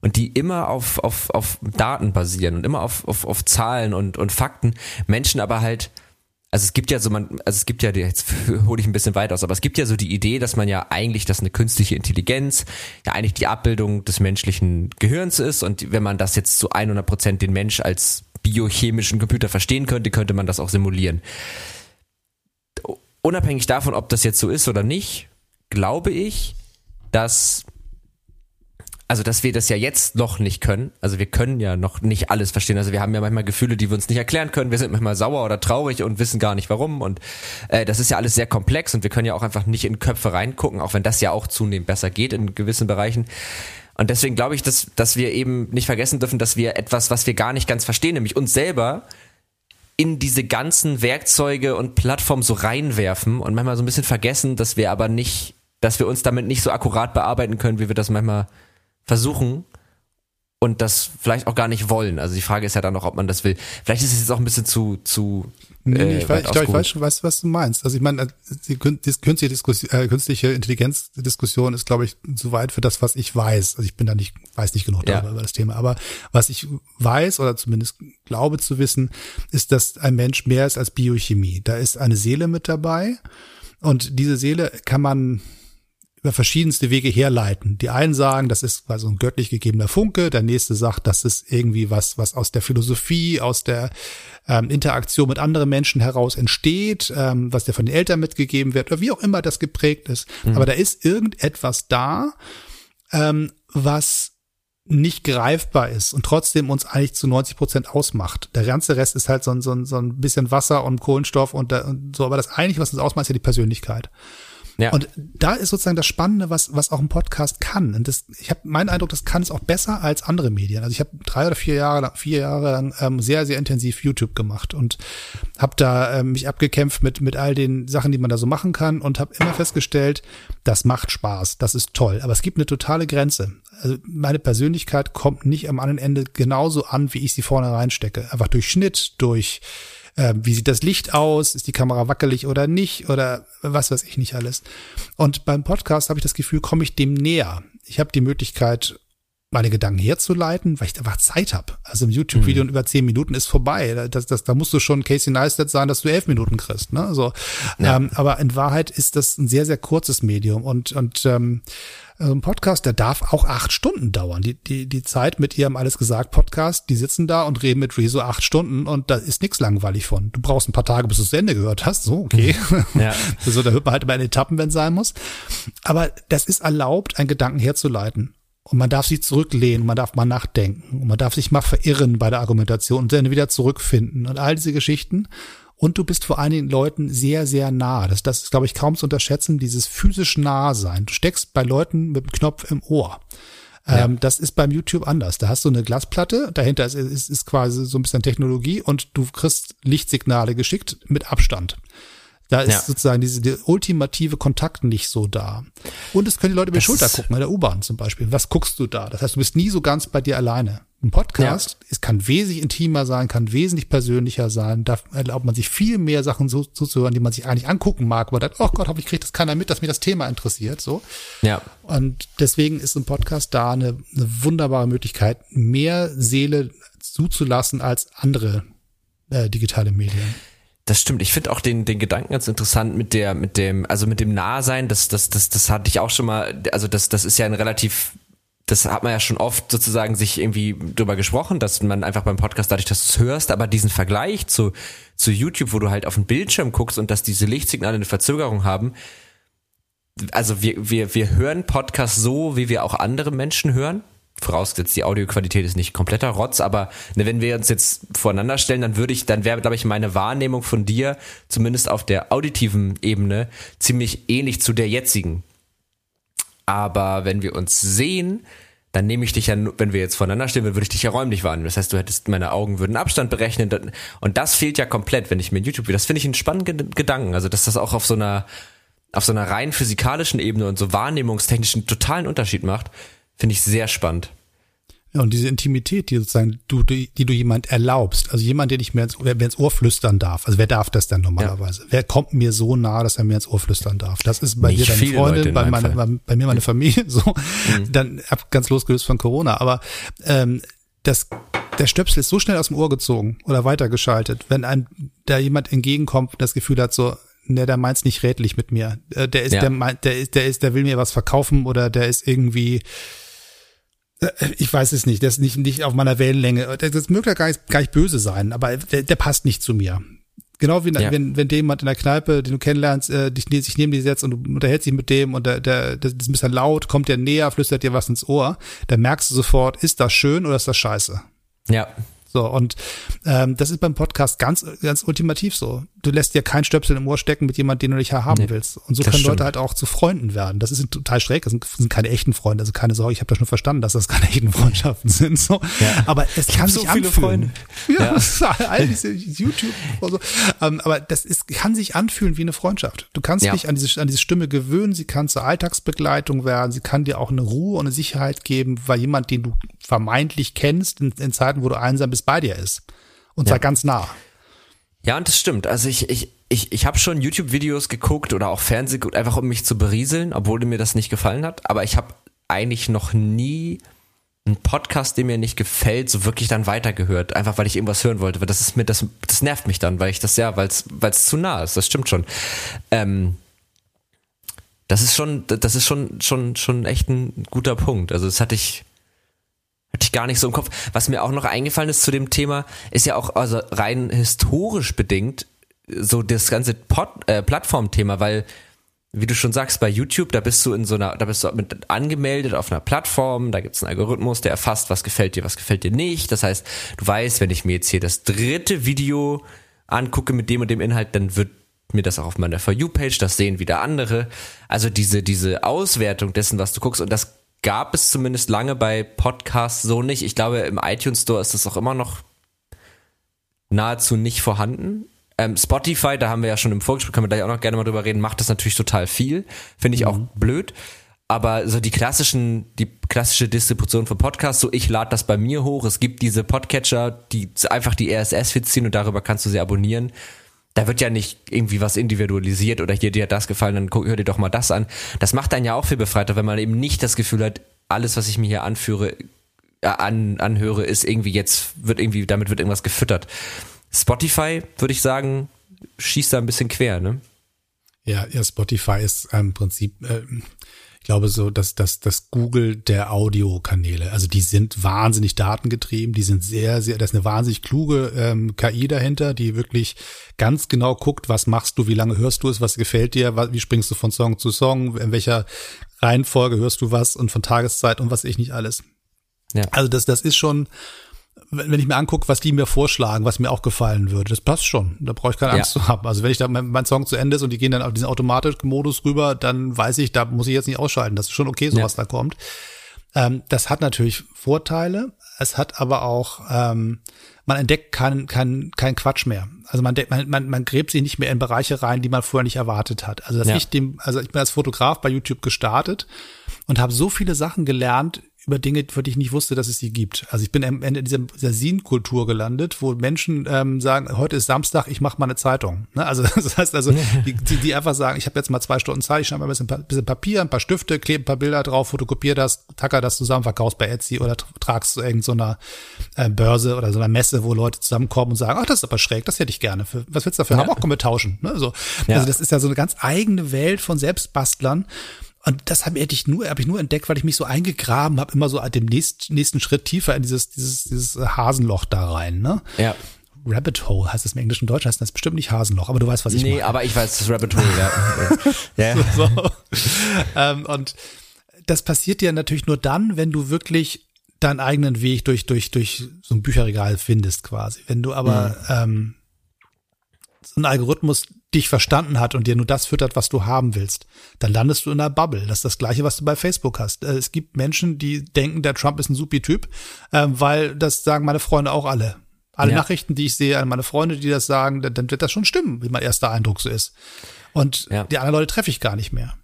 und die immer auf, auf, auf Daten basieren und immer auf, auf, auf Zahlen und, und Fakten. Menschen aber halt, also es gibt ja so, man, also es gibt ja, jetzt (laughs) hole ich ein bisschen weit aus, aber es gibt ja so die Idee, dass man ja eigentlich, dass eine künstliche Intelligenz ja eigentlich die Abbildung des menschlichen Gehirns ist und wenn man das jetzt zu 100 Prozent den Mensch als biochemischen Computer verstehen könnte, könnte man das auch simulieren. unabhängig davon, ob das jetzt so ist oder nicht, glaube ich, dass also dass wir das ja jetzt noch nicht können. Also wir können ja noch nicht alles verstehen. Also wir haben ja manchmal Gefühle, die wir uns nicht erklären können. Wir sind manchmal sauer oder traurig und wissen gar nicht warum. Und äh, das ist ja alles sehr komplex und wir können ja auch einfach nicht in Köpfe reingucken, auch wenn das ja auch zunehmend besser geht in gewissen Bereichen. Und deswegen glaube ich, dass, dass wir eben nicht vergessen dürfen, dass wir etwas, was wir gar nicht ganz verstehen, nämlich uns selber in diese ganzen Werkzeuge und Plattformen so reinwerfen und manchmal so ein bisschen vergessen, dass wir aber nicht, dass wir uns damit nicht so akkurat bearbeiten können, wie wir das manchmal versuchen und das vielleicht auch gar nicht wollen. Also die Frage ist ja dann noch, ob man das will. Vielleicht ist es jetzt auch ein bisschen zu zu Nee, nee, ich, äh, weiß, ich, ich weiß schon, was, was du meinst. Also ich meine, die künstliche, Diskussion, äh, künstliche Intelligenzdiskussion ist, glaube ich, zu weit für das, was ich weiß. Also ich bin da nicht, weiß nicht genug darüber ja. über das Thema. Aber was ich weiß oder zumindest glaube zu wissen, ist, dass ein Mensch mehr ist als Biochemie. Da ist eine Seele mit dabei. Und diese Seele kann man über verschiedenste Wege herleiten. Die einen sagen, das ist quasi ein göttlich gegebener Funke, der nächste sagt, das ist irgendwie was, was aus der Philosophie, aus der ähm, Interaktion mit anderen Menschen heraus entsteht, ähm, was dir von den Eltern mitgegeben wird oder wie auch immer das geprägt ist. Mhm. Aber da ist irgendetwas da, ähm, was nicht greifbar ist und trotzdem uns eigentlich zu 90 Prozent ausmacht. Der ganze Rest ist halt so ein, so ein, so ein bisschen Wasser und Kohlenstoff und, und so, aber das eigentlich, was uns ausmacht, ist ja die Persönlichkeit. Ja. Und da ist sozusagen das Spannende, was, was auch ein Podcast kann. Und das, ich habe meinen Eindruck, das kann es auch besser als andere Medien. Also ich habe drei oder vier Jahre lang, vier Jahre lang ähm, sehr, sehr intensiv YouTube gemacht und habe da ähm, mich abgekämpft mit, mit all den Sachen, die man da so machen kann und habe immer festgestellt, das macht Spaß, das ist toll. Aber es gibt eine totale Grenze. Also meine Persönlichkeit kommt nicht am anderen Ende genauso an, wie ich sie vorne reinstecke. Einfach durch Schnitt, durch äh, wie sieht das Licht aus, ist die Kamera wackelig oder nicht oder was weiß ich nicht alles. Und beim Podcast habe ich das Gefühl, komme ich dem näher. Ich habe die Möglichkeit, meine Gedanken herzuleiten, weil ich einfach Zeit habe. Also im YouTube-Video mhm. über zehn Minuten ist vorbei. Das, das, da musst du schon Casey Neistat sein, dass du elf Minuten kriegst. Ne? So, ja. ähm, aber in Wahrheit ist das ein sehr, sehr kurzes Medium. Und, und ähm, also ein Podcast, der darf auch acht Stunden dauern. Die, die, die Zeit mit ihrem Alles gesagt Podcast, die sitzen da und reden mit Rezo acht Stunden und da ist nichts langweilig von. Du brauchst ein paar Tage, bis du das Ende gehört hast. So, okay. Ja. (laughs) so, da hört man halt immer in Etappen, wenn es sein muss. Aber das ist erlaubt, einen Gedanken herzuleiten. Und man darf sich zurücklehnen, man darf mal nachdenken, und man darf sich mal verirren bei der Argumentation und dann wieder zurückfinden und all diese Geschichten. Und du bist vor einigen Leuten sehr, sehr nah. Das, das ist, glaube ich, kaum zu unterschätzen, dieses physisch nah sein. Du steckst bei Leuten mit dem Knopf im Ohr. Ja. Ähm, das ist beim YouTube anders. Da hast du eine Glasplatte, dahinter ist, ist, ist quasi so ein bisschen Technologie und du kriegst Lichtsignale geschickt mit Abstand. Da ist ja. sozusagen diese die ultimative Kontakt nicht so da. Und es können die Leute über die Schulter gucken, bei der U-Bahn zum Beispiel. Was guckst du da? Das heißt, du bist nie so ganz bei dir alleine. Ein Podcast, ja. es kann wesentlich intimer sein, kann wesentlich persönlicher sein, da erlaubt man sich viel mehr Sachen so zuzuhören, die man sich eigentlich angucken mag, aber dann, oh Gott, hoffentlich kriegt das keiner mit, dass mir das Thema interessiert, so. Ja. Und deswegen ist ein Podcast da eine, eine wunderbare Möglichkeit, mehr Seele zuzulassen als andere äh, digitale Medien. Das stimmt. Ich finde auch den, den Gedanken ganz interessant mit der, mit dem, also mit dem Nahsein, das, das, das, das hatte ich auch schon mal, also das, das ist ja ein relativ, das hat man ja schon oft sozusagen sich irgendwie drüber gesprochen, dass man einfach beim Podcast dadurch, dass du es hörst, aber diesen Vergleich zu, zu YouTube, wo du halt auf den Bildschirm guckst und dass diese Lichtsignale eine Verzögerung haben, also wir, wir, wir hören Podcasts so, wie wir auch andere Menschen hören vorausgesetzt die Audioqualität ist nicht kompletter Rotz, aber ne, wenn wir uns jetzt voreinander stellen, dann würde ich, dann wäre, glaube ich, meine Wahrnehmung von dir, zumindest auf der auditiven Ebene, ziemlich ähnlich zu der jetzigen. Aber wenn wir uns sehen, dann nehme ich dich ja, wenn wir jetzt voneinander stehen, würde ich dich ja räumlich wahrnehmen. Das heißt, du hättest, meine Augen würden Abstand berechnen. Und das fehlt ja komplett, wenn ich mir YouTube, das finde ich einen spannenden Gedanken. Also, dass das auch auf so einer, auf so einer rein physikalischen Ebene und so wahrnehmungstechnischen totalen Unterschied macht, Finde ich sehr spannend. Ja, und diese Intimität, die sozusagen du, die, die du jemand erlaubst, also jemand, der nicht mehr ins, wer, wer ins Ohr flüstern darf. Also wer darf das denn normalerweise? Ja. Wer kommt mir so nah, dass er mir ins Ohr flüstern darf? Das ist bei nicht dir deine Freundin, bei, meine, bei, bei, mir meine Familie, so. Mhm. Dann ab ganz losgelöst von Corona. Aber ähm, das, der Stöpsel ist so schnell aus dem Ohr gezogen oder weitergeschaltet, wenn einem da jemand entgegenkommt, das Gefühl hat, so, ne, der meint's nicht rätlich mit mir. Äh, der ist, ja. der, der ist, der ist, der will mir was verkaufen oder der ist irgendwie ich weiß es nicht, der ist nicht, nicht auf meiner Wellenlänge. Das möge gar nicht, gar nicht böse sein, aber der, der passt nicht zu mir. Genau wie ja. wenn, wenn jemand in der Kneipe, den du kennenlernst, äh, dich, sich neben dir setzt und du unterhältst dich mit dem und der, der, das ist ein bisschen laut, kommt der näher, flüstert dir was ins Ohr, dann merkst du sofort, ist das schön oder ist das scheiße? Ja. So, und ähm, das ist beim Podcast ganz, ganz ultimativ so. Du lässt dir kein Stöpsel im Ohr stecken mit jemandem, den du nicht haben nee, willst. Und so können stimmt. Leute halt auch zu Freunden werden. Das ist total schräg, das sind, das sind keine echten Freunde. Also keine Sorge, ich habe das schon verstanden, dass das keine echten Freundschaften sind. So. Ja. Aber es kann sich so anfühlen. Freunde. Ja, ja. (laughs) all diese YouTube und so. Ähm, aber das ist, kann sich anfühlen wie eine Freundschaft. Du kannst ja. dich an diese, an diese Stimme gewöhnen, sie kann zur Alltagsbegleitung werden, sie kann dir auch eine Ruhe und eine Sicherheit geben, weil jemand, den du vermeintlich kennst, in, in Zeiten, wo du einsam bist, bei dir ist. Und zwar ganz nah. Ja, und das stimmt. Also ich, ich, ich, ich habe schon YouTube-Videos geguckt oder auch Fernsehen geguckt, einfach um mich zu berieseln, obwohl mir das nicht gefallen hat. Aber ich habe eigentlich noch nie einen Podcast, der mir nicht gefällt, so wirklich dann weitergehört, einfach weil ich irgendwas hören wollte. Weil das ist mir, das, das nervt mich dann, weil ich das ja, weil es zu nah ist. Das stimmt schon. Ähm, das ist schon, das ist schon, schon, schon echt ein guter Punkt. Also das hatte ich, hatte ich gar nicht so im Kopf. Was mir auch noch eingefallen ist zu dem Thema, ist ja auch also rein historisch bedingt so das ganze Pod, äh, Plattformthema, weil wie du schon sagst, bei YouTube, da bist du in so einer, da bist du mit angemeldet auf einer Plattform, da gibt es einen Algorithmus, der erfasst, was gefällt dir, was gefällt dir nicht. Das heißt, du weißt, wenn ich mir jetzt hier das dritte Video angucke mit dem und dem Inhalt, dann wird mir das auch auf meiner For You-Page, das sehen wieder andere. Also diese, diese Auswertung dessen, was du guckst, und das gab es zumindest lange bei Podcasts so nicht. Ich glaube, im iTunes Store ist das auch immer noch nahezu nicht vorhanden. Ähm, Spotify, da haben wir ja schon im Vorgespräch, können wir gleich auch noch gerne mal drüber reden, macht das natürlich total viel. Finde ich mhm. auch blöd. Aber so die klassischen, die klassische Distribution von Podcasts, so ich lade das bei mir hoch. Es gibt diese Podcatcher, die einfach die RSS-Feeds ziehen und darüber kannst du sie abonnieren da wird ja nicht irgendwie was individualisiert oder hier dir hat das gefallen, dann hör dir doch mal das an. Das macht einen ja auch viel befreiter, wenn man eben nicht das Gefühl hat, alles, was ich mir hier anführe, äh, an, anhöre, ist irgendwie jetzt, wird irgendwie, damit wird irgendwas gefüttert. Spotify, würde ich sagen, schießt da ein bisschen quer, ne? Ja, ja, Spotify ist im Prinzip, äh, glaube so, dass das das Google der Audiokanäle. Also die sind wahnsinnig datengetrieben, die sind sehr, sehr, da ist eine wahnsinnig kluge ähm, KI dahinter, die wirklich ganz genau guckt, was machst du, wie lange hörst du es, was gefällt dir, wie springst du von Song zu Song, in welcher Reihenfolge hörst du was und von Tageszeit und was ich nicht alles. Ja. Also das, das ist schon wenn ich mir angucke, was die mir vorschlagen, was mir auch gefallen würde, das passt schon. Da brauche ich keine Angst ja. zu haben. Also wenn ich da mein, mein, Song zu Ende ist und die gehen dann auf diesen automatischen Modus rüber, dann weiß ich, da muss ich jetzt nicht ausschalten. Das ist schon okay, so ja. was da kommt. Ähm, das hat natürlich Vorteile. Es hat aber auch, ähm, man entdeckt keinen kein, kein Quatsch mehr. Also man, man, man, man gräbt sich nicht mehr in Bereiche rein, die man vorher nicht erwartet hat. Also dass ja. ich dem, also ich bin als Fotograf bei YouTube gestartet und habe so viele Sachen gelernt über Dinge, für die ich nicht wusste, dass es sie gibt. Also ich bin am Ende dieser, dieser Sin-Kultur gelandet, wo Menschen ähm, sagen, heute ist Samstag, ich mache mal eine Zeitung. Ne? Also (laughs) das heißt also, die, die, die einfach sagen, ich habe jetzt mal zwei Stunden Zeit, ich schreibe mal ein bisschen, bisschen Papier, ein paar Stifte, klebe ein paar Bilder drauf, fotokopiere das, tacker das zusammen, verkaufst bei Etsy oder tragst zu irgendeiner äh, Börse oder so einer Messe, wo Leute zusammenkommen und sagen, ach, das ist aber schräg, das hätte ich gerne. Für, was willst du dafür ja. haben? Auch komm, wir tauschen. Ne? So. Ja. Also das ist ja so eine ganz eigene Welt von Selbstbastlern. Und das habe ich nur, habe ich nur entdeckt, weil ich mich so eingegraben habe, immer so dem nächsten, nächsten Schritt tiefer in dieses, dieses, dieses Hasenloch da rein, ne? Ja. Rabbit Hole heißt es im Englischen, Deutsch heißt das bestimmt nicht Hasenloch, aber du weißt, was ich nee, meine. Nee, aber ich weiß, das Rabbit Hole, ja. (laughs) ja. So, so. ähm, und das passiert dir natürlich nur dann, wenn du wirklich deinen eigenen Weg durch, durch, durch so ein Bücherregal findest quasi. Wenn du aber mhm. ähm, so ein Algorithmus dich verstanden hat und dir nur das füttert, was du haben willst, dann landest du in einer Bubble. Das ist das Gleiche, was du bei Facebook hast. Äh, es gibt Menschen, die denken, der Trump ist ein supi Typ, ähm, weil das sagen meine Freunde auch alle. Alle ja. Nachrichten, die ich sehe, meine Freunde, die das sagen, dann wird das schon stimmen, wie mein erster Eindruck so ist. Und ja. die anderen Leute treffe ich gar nicht mehr.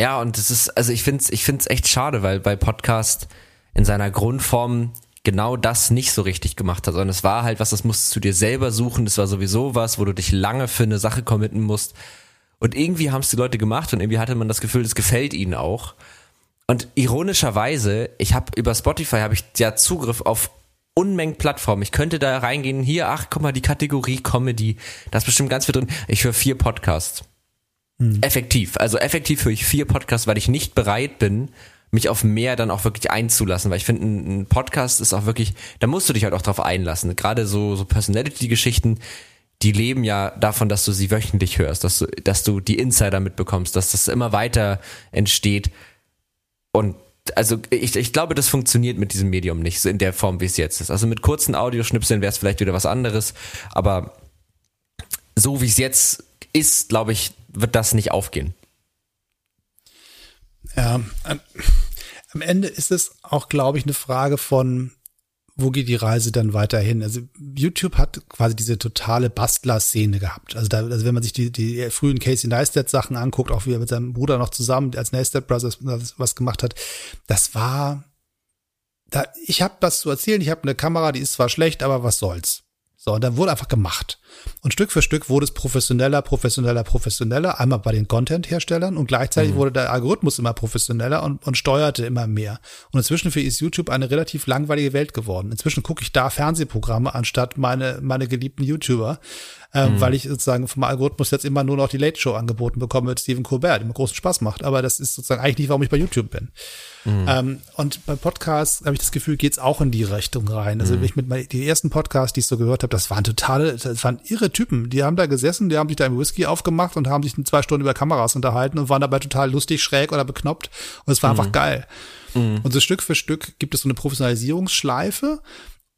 Ja, und das ist, also ich finde es ich find's echt schade, weil bei Podcast in seiner Grundform genau das nicht so richtig gemacht hat, sondern es war halt was, das musstest du dir selber suchen, das war sowieso was, wo du dich lange für eine Sache committen musst. Und irgendwie haben es die Leute gemacht und irgendwie hatte man das Gefühl, es gefällt ihnen auch. Und ironischerweise, ich habe über Spotify habe ich ja Zugriff auf Unmengen Plattformen. Ich könnte da reingehen, hier, ach, guck mal, die Kategorie Comedy, da ist bestimmt ganz viel drin. Ich höre vier Podcasts. Hm. Effektiv. Also effektiv höre ich vier Podcasts, weil ich nicht bereit bin, mich auf mehr dann auch wirklich einzulassen, weil ich finde, ein, Podcast ist auch wirklich, da musst du dich halt auch drauf einlassen. Gerade so, so Personality-Geschichten, die die leben ja davon, dass du sie wöchentlich hörst, dass du, dass du die Insider mitbekommst, dass das immer weiter entsteht. Und also ich, ich glaube, das funktioniert mit diesem Medium nicht so in der Form, wie es jetzt ist. Also mit kurzen Audioschnipseln wäre es vielleicht wieder was anderes, aber so wie es jetzt ist, glaube ich, wird das nicht aufgehen. Ja, am Ende ist es auch, glaube ich, eine Frage von, wo geht die Reise dann weiterhin? Also YouTube hat quasi diese totale Bastler-Szene gehabt. Also, da, also wenn man sich die, die frühen Casey Neistat Sachen anguckt, auch wie er mit seinem Bruder noch zusammen als Neistat Brothers was gemacht hat, das war, da, ich habe was zu erzählen, ich habe eine Kamera, die ist zwar schlecht, aber was soll's. So, und dann wurde einfach gemacht. Und Stück für Stück wurde es professioneller, professioneller, professioneller, einmal bei den Content-Herstellern und gleichzeitig mhm. wurde der Algorithmus immer professioneller und, und steuerte immer mehr. Und inzwischen für ist YouTube eine relativ langweilige Welt geworden. Inzwischen gucke ich da Fernsehprogramme anstatt meine, meine geliebten YouTuber, ähm, mhm. weil ich sozusagen vom Algorithmus jetzt immer nur noch die Late Show angeboten bekomme mit Stephen Colbert, die mir großen Spaß macht. Aber das ist sozusagen eigentlich nicht, warum ich bei YouTube bin. Mhm. Ähm, und bei Podcasts habe ich das Gefühl, geht's auch in die Richtung rein. Also mhm. ich mit die ersten Podcasts, die ich so gehört habe, das waren totale, das waren irre Typen. Die haben da gesessen, die haben sich da im Whisky aufgemacht und haben sich zwei Stunden über Kameras unterhalten und waren dabei total lustig, schräg oder beknoppt. Und es war mhm. einfach geil. Mhm. Und so Stück für Stück gibt es so eine Professionalisierungsschleife.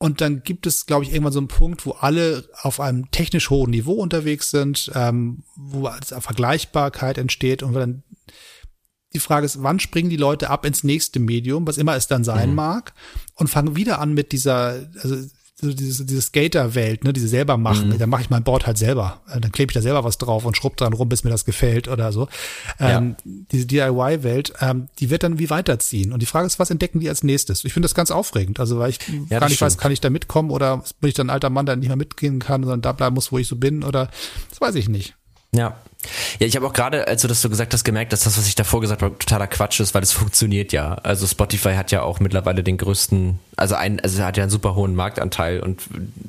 Und dann gibt es, glaube ich, irgendwann so einen Punkt, wo alle auf einem technisch hohen Niveau unterwegs sind, ähm, wo Vergleichbarkeit entsteht und dann die Frage ist, wann springen die Leute ab ins nächste Medium, was immer es dann sein mhm. mag, und fangen wieder an mit dieser, also so diese, diese Skater-Welt, ne, diese selber machen. Mhm. Dann mache ich mein Board halt selber. Äh, dann klebe ich da selber was drauf und schrubb dran rum, bis mir das gefällt oder so. Ähm, ja. Diese DIY-Welt, ähm, die wird dann wie weiterziehen. Und die Frage ist, was entdecken die als nächstes? Ich finde das ganz aufregend. Also weil ich ja, gar nicht stimmt. weiß, kann ich da mitkommen oder bin ich dann ein alter Mann, der nicht mehr mitgehen kann, sondern da bleiben muss, wo ich so bin oder das weiß ich nicht. Ja. Ja, ich habe auch gerade, als du das so gesagt hast, gemerkt, dass das, was ich davor gesagt habe, totaler Quatsch ist, weil es (laughs) funktioniert ja. Also Spotify hat ja auch mittlerweile den größten, also ein, also hat ja einen super hohen Marktanteil und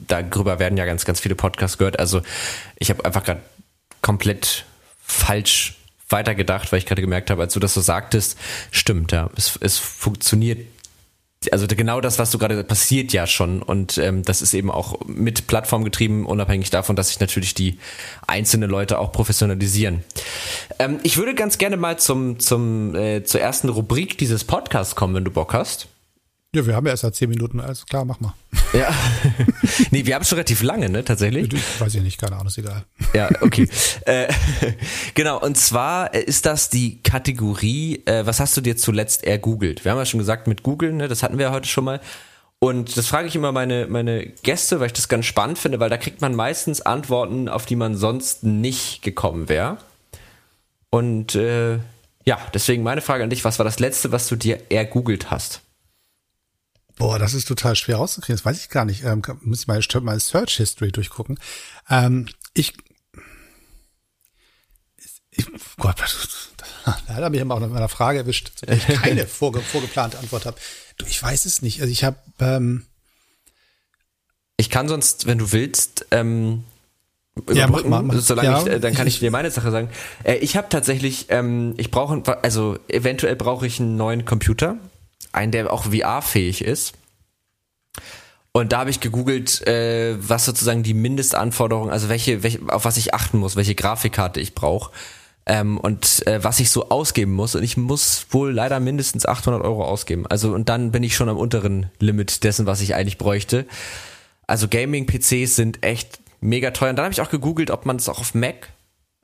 darüber werden ja ganz, ganz viele Podcasts gehört. Also ich habe einfach gerade komplett falsch weitergedacht, weil ich gerade gemerkt habe, als du das so sagtest, stimmt, ja. Es, es funktioniert also genau das, was du gerade passiert ja schon und ähm, das ist eben auch mit Plattform getrieben, unabhängig davon, dass sich natürlich die einzelnen Leute auch professionalisieren. Ähm, ich würde ganz gerne mal zum zum äh, zur ersten Rubrik dieses Podcasts kommen, wenn du Bock hast. Ja, wir haben ja erst seit zehn Minuten, also klar, mach mal. Ja. (laughs) nee, wir haben schon relativ lange, ne, tatsächlich. Ich weiß ich nicht, keine Ahnung, ist egal. Ja, okay. äh, (laughs) genau, und zwar äh, ist das die Kategorie, äh, was hast du dir zuletzt ergoogelt? Wir haben ja schon gesagt, mit Google, ne, das hatten wir ja heute schon mal. Und das frage ich immer meine, meine Gäste, weil ich das ganz spannend finde, weil da kriegt man meistens Antworten, auf die man sonst nicht gekommen wäre. Und äh, ja, deswegen meine Frage an dich, was war das Letzte, was du dir ergoogelt hast? Boah, das ist total schwer rauszukriegen. Das weiß ich gar nicht. Ähm, muss ich mal meine Search History durchgucken. Ähm, ich, ich, Gott, (laughs) da hat er mich immer auch noch mit einer Frage erwischt, zu der ich (laughs) keine vorge, vorgeplante Antwort habe. Ich weiß es nicht. Also ich habe. Ähm, ich kann sonst, wenn du willst, ähm, ja, mach mal, mach. solange ja. ich, äh, dann kann ich (laughs) dir meine Sache sagen. Äh, ich habe tatsächlich, ähm, ich brauche, also eventuell brauche ich einen neuen Computer einen, der auch VR-fähig ist. Und da habe ich gegoogelt, äh, was sozusagen die Mindestanforderungen, also welche, welche, auf was ich achten muss, welche Grafikkarte ich brauche ähm, und äh, was ich so ausgeben muss. Und ich muss wohl leider mindestens 800 Euro ausgeben. Also und dann bin ich schon am unteren Limit dessen, was ich eigentlich bräuchte. Also Gaming-PCs sind echt mega teuer. Und dann habe ich auch gegoogelt, ob man es auch auf Mac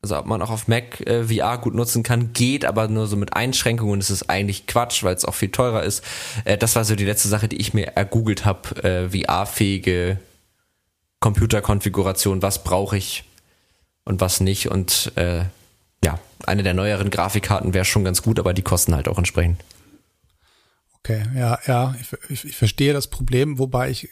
also ob man auch auf Mac äh, VR gut nutzen kann, geht aber nur so mit Einschränkungen. Ist eigentlich Quatsch, weil es auch viel teurer ist. Äh, das war so die letzte Sache, die ich mir ergoogelt habe. Äh, VR-fähige Computerkonfiguration. Was brauche ich und was nicht? Und äh, ja, eine der neueren Grafikkarten wäre schon ganz gut, aber die kosten halt auch entsprechend. Okay, ja, ja, ich, ich, ich verstehe das Problem, wobei ich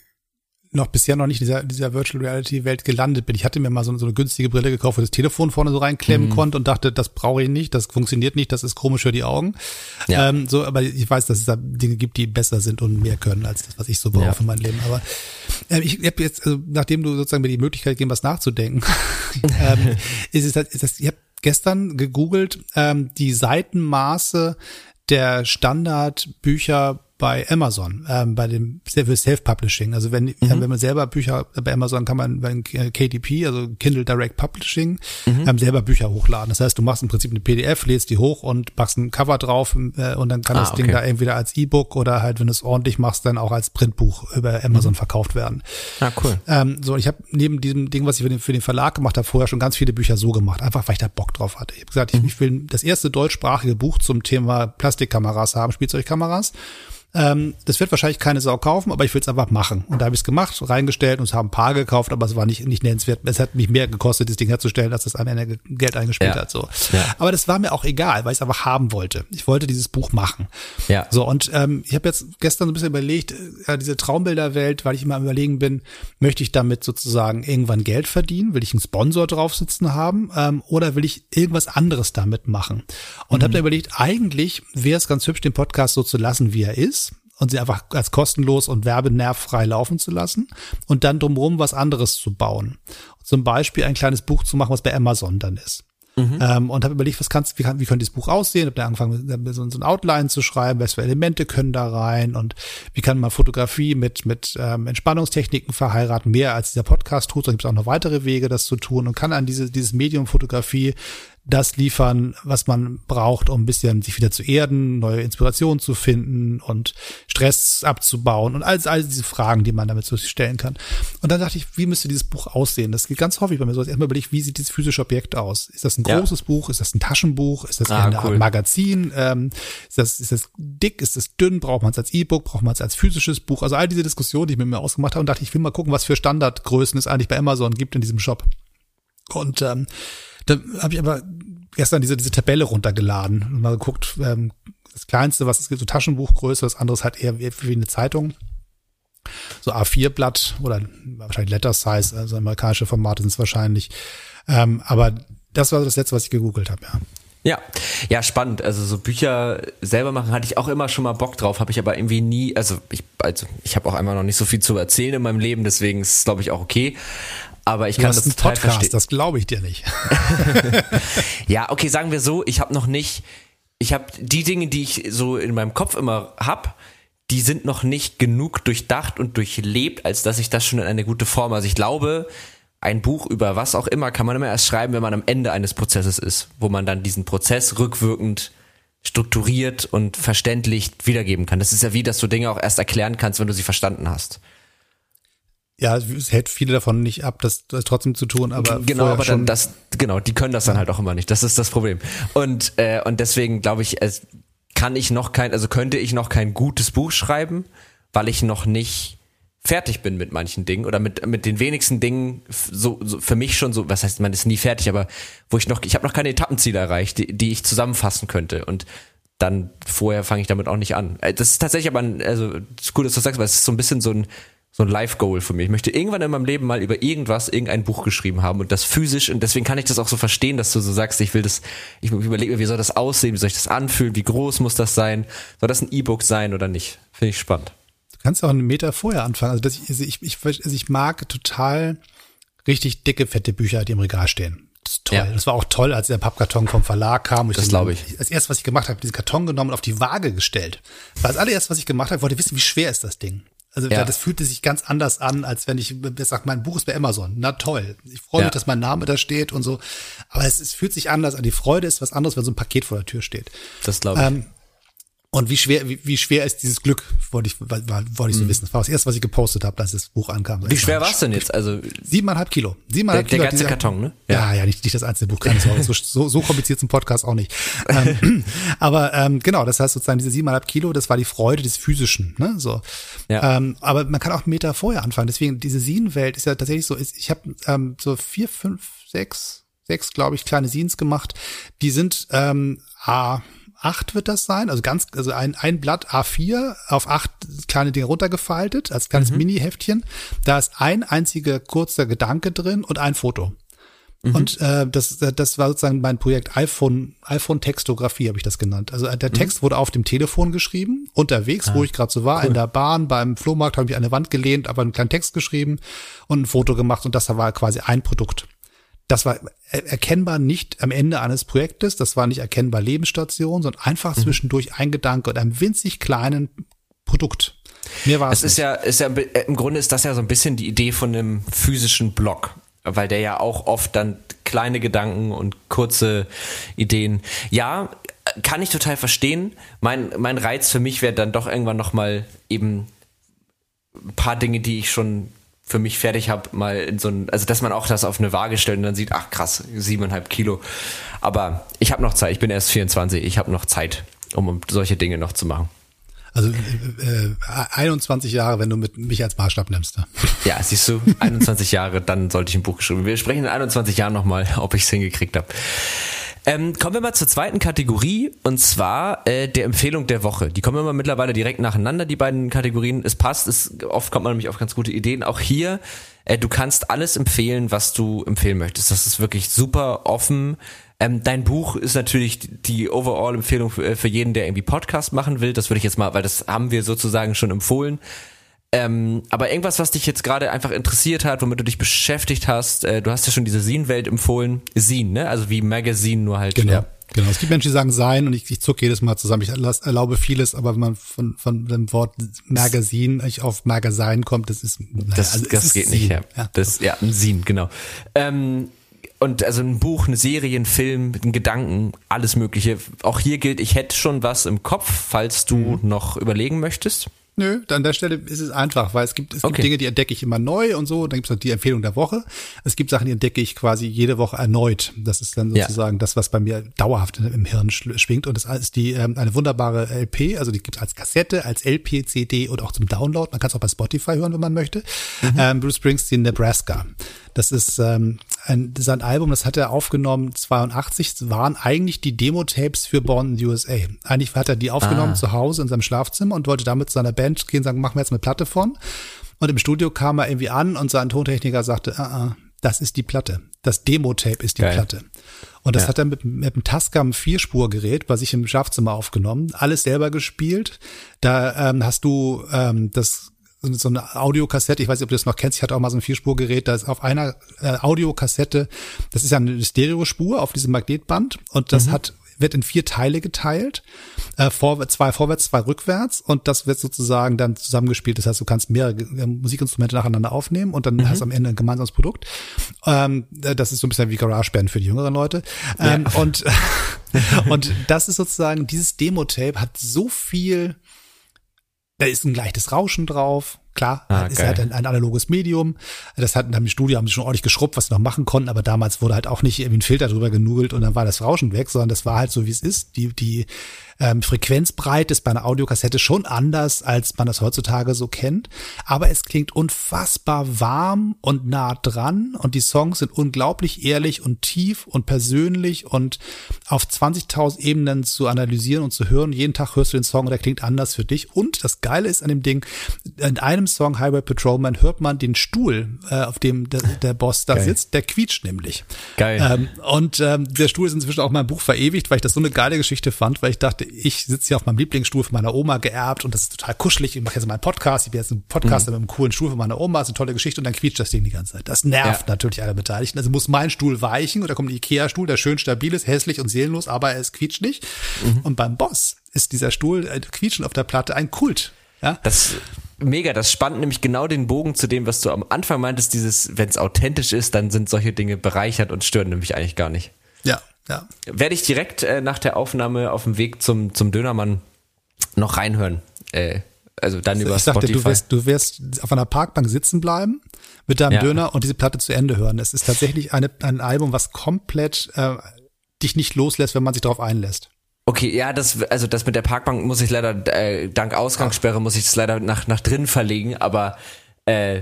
noch bisher noch nicht in dieser, dieser Virtual Reality Welt gelandet bin. Ich hatte mir mal so, so eine günstige Brille gekauft, wo das Telefon vorne so reinklemmen mhm. konnte und dachte, das brauche ich nicht, das funktioniert nicht, das ist komisch für die Augen. Ja. Ähm, so, aber ich weiß, dass es da Dinge gibt, die besser sind und mehr können als das, was ich so brauche ja. für mein Leben. Aber äh, ich habe jetzt, also, nachdem du sozusagen mir die Möglichkeit gegeben was nachzudenken, (laughs) ähm, ist es, ist das, ich habe gestern gegoogelt ähm, die Seitenmaße der Standardbücher bei Amazon, ähm, bei dem Self-Publishing. Also wenn, mhm. wenn man selber Bücher bei Amazon kann man bei KDP, also Kindle Direct Publishing, mhm. ähm, selber Bücher hochladen. Das heißt, du machst im Prinzip eine PDF, lädst die hoch und machst ein Cover drauf äh, und dann kann ah, das okay. Ding da entweder als E-Book oder halt, wenn du es ordentlich machst, dann auch als Printbuch über Amazon mhm. verkauft werden. Ah, cool. Ähm, so, ich habe neben diesem Ding, was ich für den, für den Verlag gemacht habe, vorher schon ganz viele Bücher so gemacht, einfach weil ich da Bock drauf hatte. Ich habe gesagt, ich, mhm. ich will das erste deutschsprachige Buch zum Thema Plastikkameras haben, Spielzeugkameras. Ähm, das wird wahrscheinlich keine Sau kaufen, aber ich will es einfach machen. Und da habe ich es gemacht, reingestellt und es haben ein paar gekauft, aber es war nicht, nicht nennenswert. Es hat mich mehr gekostet, das Ding herzustellen, als das am Ende Geld eingespielt ja. hat. So. Ja. Aber das war mir auch egal, weil ich es einfach haben wollte. Ich wollte dieses Buch machen. Ja. So, und ähm, ich habe jetzt gestern so ein bisschen überlegt, äh, diese Traumbilderwelt, weil ich immer am überlegen bin, möchte ich damit sozusagen irgendwann Geld verdienen? Will ich einen Sponsor drauf sitzen haben? Ähm, oder will ich irgendwas anderes damit machen? Und mhm. habe dann überlegt, eigentlich wäre es ganz hübsch, den Podcast so zu lassen, wie er ist und sie einfach als kostenlos und werbenervfrei laufen zu lassen und dann drumherum was anderes zu bauen. Zum Beispiel ein kleines Buch zu machen, was bei Amazon dann ist. Mhm. Ähm, und habe überlegt, was kannst, wie, kann, wie könnte dieses Buch aussehen? Habe dann angefangen, so, so ein Outline zu schreiben, was für Elemente können da rein und wie kann man Fotografie mit mit ähm, Entspannungstechniken verheiraten, mehr als dieser Podcast tut. Da gibt es auch noch weitere Wege, das zu tun und kann an diese, dieses Medium Fotografie das liefern, was man braucht, um ein bisschen sich wieder zu erden, neue Inspirationen zu finden und Stress abzubauen und all, all diese Fragen, die man damit so stellen kann. Und dann dachte ich, wie müsste dieses Buch aussehen? Das geht ganz häufig bei mir so. Erstmal überlege ich, wie sieht dieses physische Objekt aus? Ist das ein großes ja. Buch? Ist das ein Taschenbuch? Ist das ah, ein cool. Magazin? Ähm, ist, das, ist das dick? Ist das dünn? Braucht man es als E-Book? Braucht man es als physisches Buch? Also all diese Diskussionen, die ich mit mir ausgemacht habe und dachte, ich will mal gucken, was für Standardgrößen es eigentlich bei Amazon gibt in diesem Shop. Und ähm, da habe ich aber gestern diese, diese Tabelle runtergeladen und mal geguckt, ähm, das kleinste, was es gibt, so Taschenbuchgröße, das andere ist halt eher wie, eine Zeitung. So A4-Blatt oder wahrscheinlich Letter Size, also amerikanische Formate sind es wahrscheinlich. Ähm, aber das war das letzte, was ich gegoogelt habe, ja. Ja, ja, spannend. Also so Bücher selber machen hatte ich auch immer schon mal Bock drauf, habe ich aber irgendwie nie, also ich, also ich habe auch einmal noch nicht so viel zu erzählen in meinem Leben, deswegen ist es, glaube ich, auch okay. Aber ich du kann das total Podcast, verstehen. Das glaube ich dir nicht. (laughs) ja, okay, sagen wir so, ich habe noch nicht, ich habe die Dinge, die ich so in meinem Kopf immer hab, die sind noch nicht genug durchdacht und durchlebt, als dass ich das schon in eine gute Form. Also ich glaube, ein Buch über was auch immer kann man immer erst schreiben, wenn man am Ende eines Prozesses ist, wo man dann diesen Prozess rückwirkend strukturiert und verständlich wiedergeben kann. Das ist ja wie, dass du Dinge auch erst erklären kannst, wenn du sie verstanden hast ja, es hält viele davon nicht ab, das, das trotzdem zu tun, aber genau, aber dann das, genau, die können das dann halt auch immer nicht. Das ist das Problem. Und äh, und deswegen glaube ich, es kann ich noch kein, also könnte ich noch kein gutes Buch schreiben, weil ich noch nicht fertig bin mit manchen Dingen oder mit mit den wenigsten Dingen so, so für mich schon so, was heißt, man ist nie fertig, aber wo ich noch, ich habe noch keine Etappenziele erreicht, die, die ich zusammenfassen könnte und dann vorher fange ich damit auch nicht an. Äh, das ist tatsächlich aber ein, also cool, dass du sagst, weil es ist so ein bisschen so ein so ein Life-Goal für mich. Ich möchte irgendwann in meinem Leben mal über irgendwas, irgendein Buch geschrieben haben und das physisch und deswegen kann ich das auch so verstehen, dass du so sagst, ich will das, ich überlege mir, wie soll das aussehen, wie soll ich das anfühlen, wie groß muss das sein, soll das ein E-Book sein oder nicht? Finde ich spannend. Du kannst auch einen Meter vorher anfangen. Also, ich, also ich, ich, also ich mag total richtig dicke, fette Bücher, die im Regal stehen. Das ist toll. Ja. Das war auch toll, als der Pappkarton vom Verlag kam. das glaube ich. Als erstes, was ich gemacht habe, diesen Karton genommen und auf die Waage gestellt. War das allererste, was ich gemacht habe, wollte wissen, wie schwer ist das Ding. Also ja. das fühlte sich ganz anders an, als wenn ich sage, mein Buch ist bei Amazon. Na toll. Ich freue mich, ja. dass mein Name da steht und so. Aber es, es, fühlt sich anders an. Die Freude ist was anderes, wenn so ein Paket vor der Tür steht. Das glaube ich. Ähm, und wie schwer, wie, wie schwer ist dieses Glück, wollte ich, wollte ich so mhm. wissen. Das war das erste, was ich gepostet habe, als das Buch ankam. Wie schwer war es denn jetzt? Also siebeneinhalb Kilo. Siebeneinhalb der, Kilo. Der ganze Karton, ne? Ja, ja, ja nicht, nicht das einzelne Buch, keine Sorge. so, so, so kompliziert zum Podcast auch nicht. ähm, (laughs) aber ähm, genau, das heißt sozusagen diese siebeneinhalb Kilo, das war die Freude des Physischen. Ne? So. Ja. Ähm, aber man kann auch einen Meter vorher anfangen. Deswegen, diese Sinenwelt ist ja tatsächlich so, ich habe ähm, so vier, fünf, sechs, sechs, glaube ich, kleine Sins gemacht. Die sind ähm, A, acht wird das sein, also ganz, also ein, ein Blatt A4 auf acht kleine Dinge runtergefaltet, als kleines mhm. Mini-Heftchen. Da ist ein einziger kurzer Gedanke drin und ein Foto. Mhm. Und äh, das, das war sozusagen mein Projekt iPhone, iPhone Textografie habe ich das genannt. Also der mhm. Text mhm. wurde auf dem Telefon geschrieben, unterwegs, ah, wo ich gerade so war, cool. in der Bahn, beim Flohmarkt habe ich an eine Wand gelehnt, aber einen kleinen Text geschrieben und ein Foto gemacht und das war quasi ein Produkt. Das war erkennbar nicht am Ende eines Projektes, das war nicht erkennbar Lebensstation, sondern einfach mhm. zwischendurch ein Gedanke und einem winzig kleinen Produkt. Mir war es. Es ist ja, ist ja, im Grunde ist das ja so ein bisschen die Idee von einem physischen Blog, weil der ja auch oft dann kleine Gedanken und kurze Ideen. Ja, kann ich total verstehen. Mein, mein Reiz für mich wäre dann doch irgendwann nochmal eben ein paar Dinge, die ich schon für mich fertig habe, mal in so ein, also dass man auch das auf eine Waage stellt und dann sieht, ach krass, siebeneinhalb Kilo. Aber ich habe noch Zeit, ich bin erst 24, ich habe noch Zeit, um, solche Dinge noch zu machen. Also äh, 21 Jahre, wenn du mit mich als Maßstab nimmst. Ne? (laughs) Ja, siehst du, 21 Jahre, dann sollte ich ein Buch geschrieben. Wir sprechen in 21 Jahren nochmal, ob ich es hingekriegt habe. Ähm, kommen wir mal zur zweiten Kategorie und zwar äh, der Empfehlung der Woche. Die kommen immer mittlerweile direkt nacheinander, die beiden Kategorien. Es passt, es, oft kommt man nämlich auf ganz gute Ideen. Auch hier, äh, du kannst alles empfehlen, was du empfehlen möchtest. Das ist wirklich super offen. Ähm, dein Buch ist natürlich die Overall-Empfehlung für, äh, für jeden, der irgendwie Podcast machen will. Das würde ich jetzt mal, weil das haben wir sozusagen schon empfohlen. Ähm, aber irgendwas, was dich jetzt gerade einfach interessiert hat, womit du dich beschäftigt hast, äh, du hast ja schon diese Scene-Welt empfohlen. Scene, ne? Also wie Magazine, nur halt. Genau. Ja. Genau, es gibt Menschen, die sagen sein und ich, ich zucke jedes Mal zusammen. Ich erlaube vieles, aber wenn man von, von dem Wort Magazine ich auf Magazine kommt, das ist naja, das, also das geht nicht, ja. ja. Das ja ein Scene, genau. Ähm, und also ein Buch, eine Serie, ein Film, ein Gedanken, alles Mögliche. Auch hier gilt, ich hätte schon was im Kopf, falls du mhm. noch überlegen möchtest. Nö, an der Stelle ist es einfach, weil es gibt, es okay. gibt Dinge, die entdecke ich immer neu und so. Dann gibt es die Empfehlung der Woche. Es gibt Sachen, die entdecke ich quasi jede Woche erneut. Das ist dann sozusagen ja. das, was bei mir dauerhaft im Hirn schwingt. Und das ist die ähm, eine wunderbare LP, also die gibt es als Kassette, als LP, CD und auch zum Download. Man kann es auch bei Spotify hören, wenn man möchte. Mhm. Ähm, Bruce Springsteen, Nebraska. Das ist ähm, ein, sein Album, das hat er aufgenommen 82, das waren eigentlich die Demo-Tapes für Born in the USA. Eigentlich hat er die aufgenommen ah. zu Hause in seinem Schlafzimmer und wollte damit zu seiner Band gehen und sagen, machen wir jetzt eine Platte von. Und im Studio kam er irgendwie an und sein Tontechniker sagte, ah, ah, das ist die Platte. Das Demo-Tape ist die Geil. Platte. Und das ja. hat er mit, mit dem Tascam Vierspurgerät bei sich im Schlafzimmer aufgenommen, alles selber gespielt. Da ähm, hast du ähm, das so eine Audiokassette, ich weiß nicht, ob du das noch kennst, ich hatte auch mal so ein Vierspurgerät, da ist auf einer äh, Audiokassette, das ist ja eine Stereospur auf diesem Magnetband und das mhm. hat wird in vier Teile geteilt, äh, vorwärts, zwei vorwärts, zwei rückwärts und das wird sozusagen dann zusammengespielt. Das heißt, du kannst mehrere äh, Musikinstrumente nacheinander aufnehmen und dann mhm. hast du am Ende ein gemeinsames Produkt. Ähm, äh, das ist so ein bisschen wie GarageBand für die jüngeren Leute. Ähm, ja. Und (laughs) und das ist sozusagen dieses Demo-Tape hat so viel da ist ein leichtes Rauschen drauf. Klar, ah, ist halt ein, ein, analoges Medium. Das hatten im Studio haben sie schon ordentlich geschrubbt, was sie noch machen konnten, aber damals wurde halt auch nicht irgendwie ein Filter drüber genugelt und dann war das Rauschen weg, sondern das war halt so, wie es ist. Die, die ähm, Frequenzbreite ist bei einer Audiokassette schon anders, als man das heutzutage so kennt. Aber es klingt unfassbar warm und nah dran und die Songs sind unglaublich ehrlich und tief und persönlich und auf 20.000 Ebenen zu analysieren und zu hören. Jeden Tag hörst du den Song und der klingt anders für dich. Und das Geile ist an dem Ding, in einem Song Highway Patrolman hört man den Stuhl, äh, auf dem der, der Boss da Geil. sitzt, der quietscht nämlich. Geil. Ähm, und ähm, der Stuhl ist inzwischen auch in meinem Buch verewigt, weil ich das so eine geile Geschichte fand, weil ich dachte, ich sitze hier auf meinem Lieblingsstuhl von meiner Oma geerbt und das ist total kuschelig. Ich mache jetzt meinen Podcast, ich bin jetzt ein Podcaster mhm. mit einem coolen Stuhl von meiner Oma, das ist eine tolle Geschichte und dann quietscht das Ding die ganze Zeit. Das nervt ja. natürlich alle Beteiligten. Also muss mein Stuhl weichen oder kommt ein Ikea-Stuhl, der schön stabil ist, hässlich und seelenlos, aber er ist quietschnig. Mhm. Und beim Boss ist dieser Stuhl äh, quietschen auf der Platte ein Kult. Ja? Das mega, das spannt nämlich genau den Bogen zu dem, was du am Anfang meintest, dieses, wenn es authentisch ist, dann sind solche Dinge bereichert und stören nämlich eigentlich gar nicht. Ja, ja. Werde ich direkt äh, nach der Aufnahme auf dem Weg zum, zum Dönermann noch reinhören. Äh, also dann also über ich Spotify. du wirst, du wirst auf einer Parkbank sitzen bleiben mit deinem ja. Döner und diese Platte zu Ende hören. Es ist tatsächlich eine, ein Album, was komplett äh, dich nicht loslässt, wenn man sich darauf einlässt. Okay, ja, das also das mit der Parkbank muss ich leider äh, dank Ausgangssperre muss ich das leider nach nach drin verlegen, aber äh,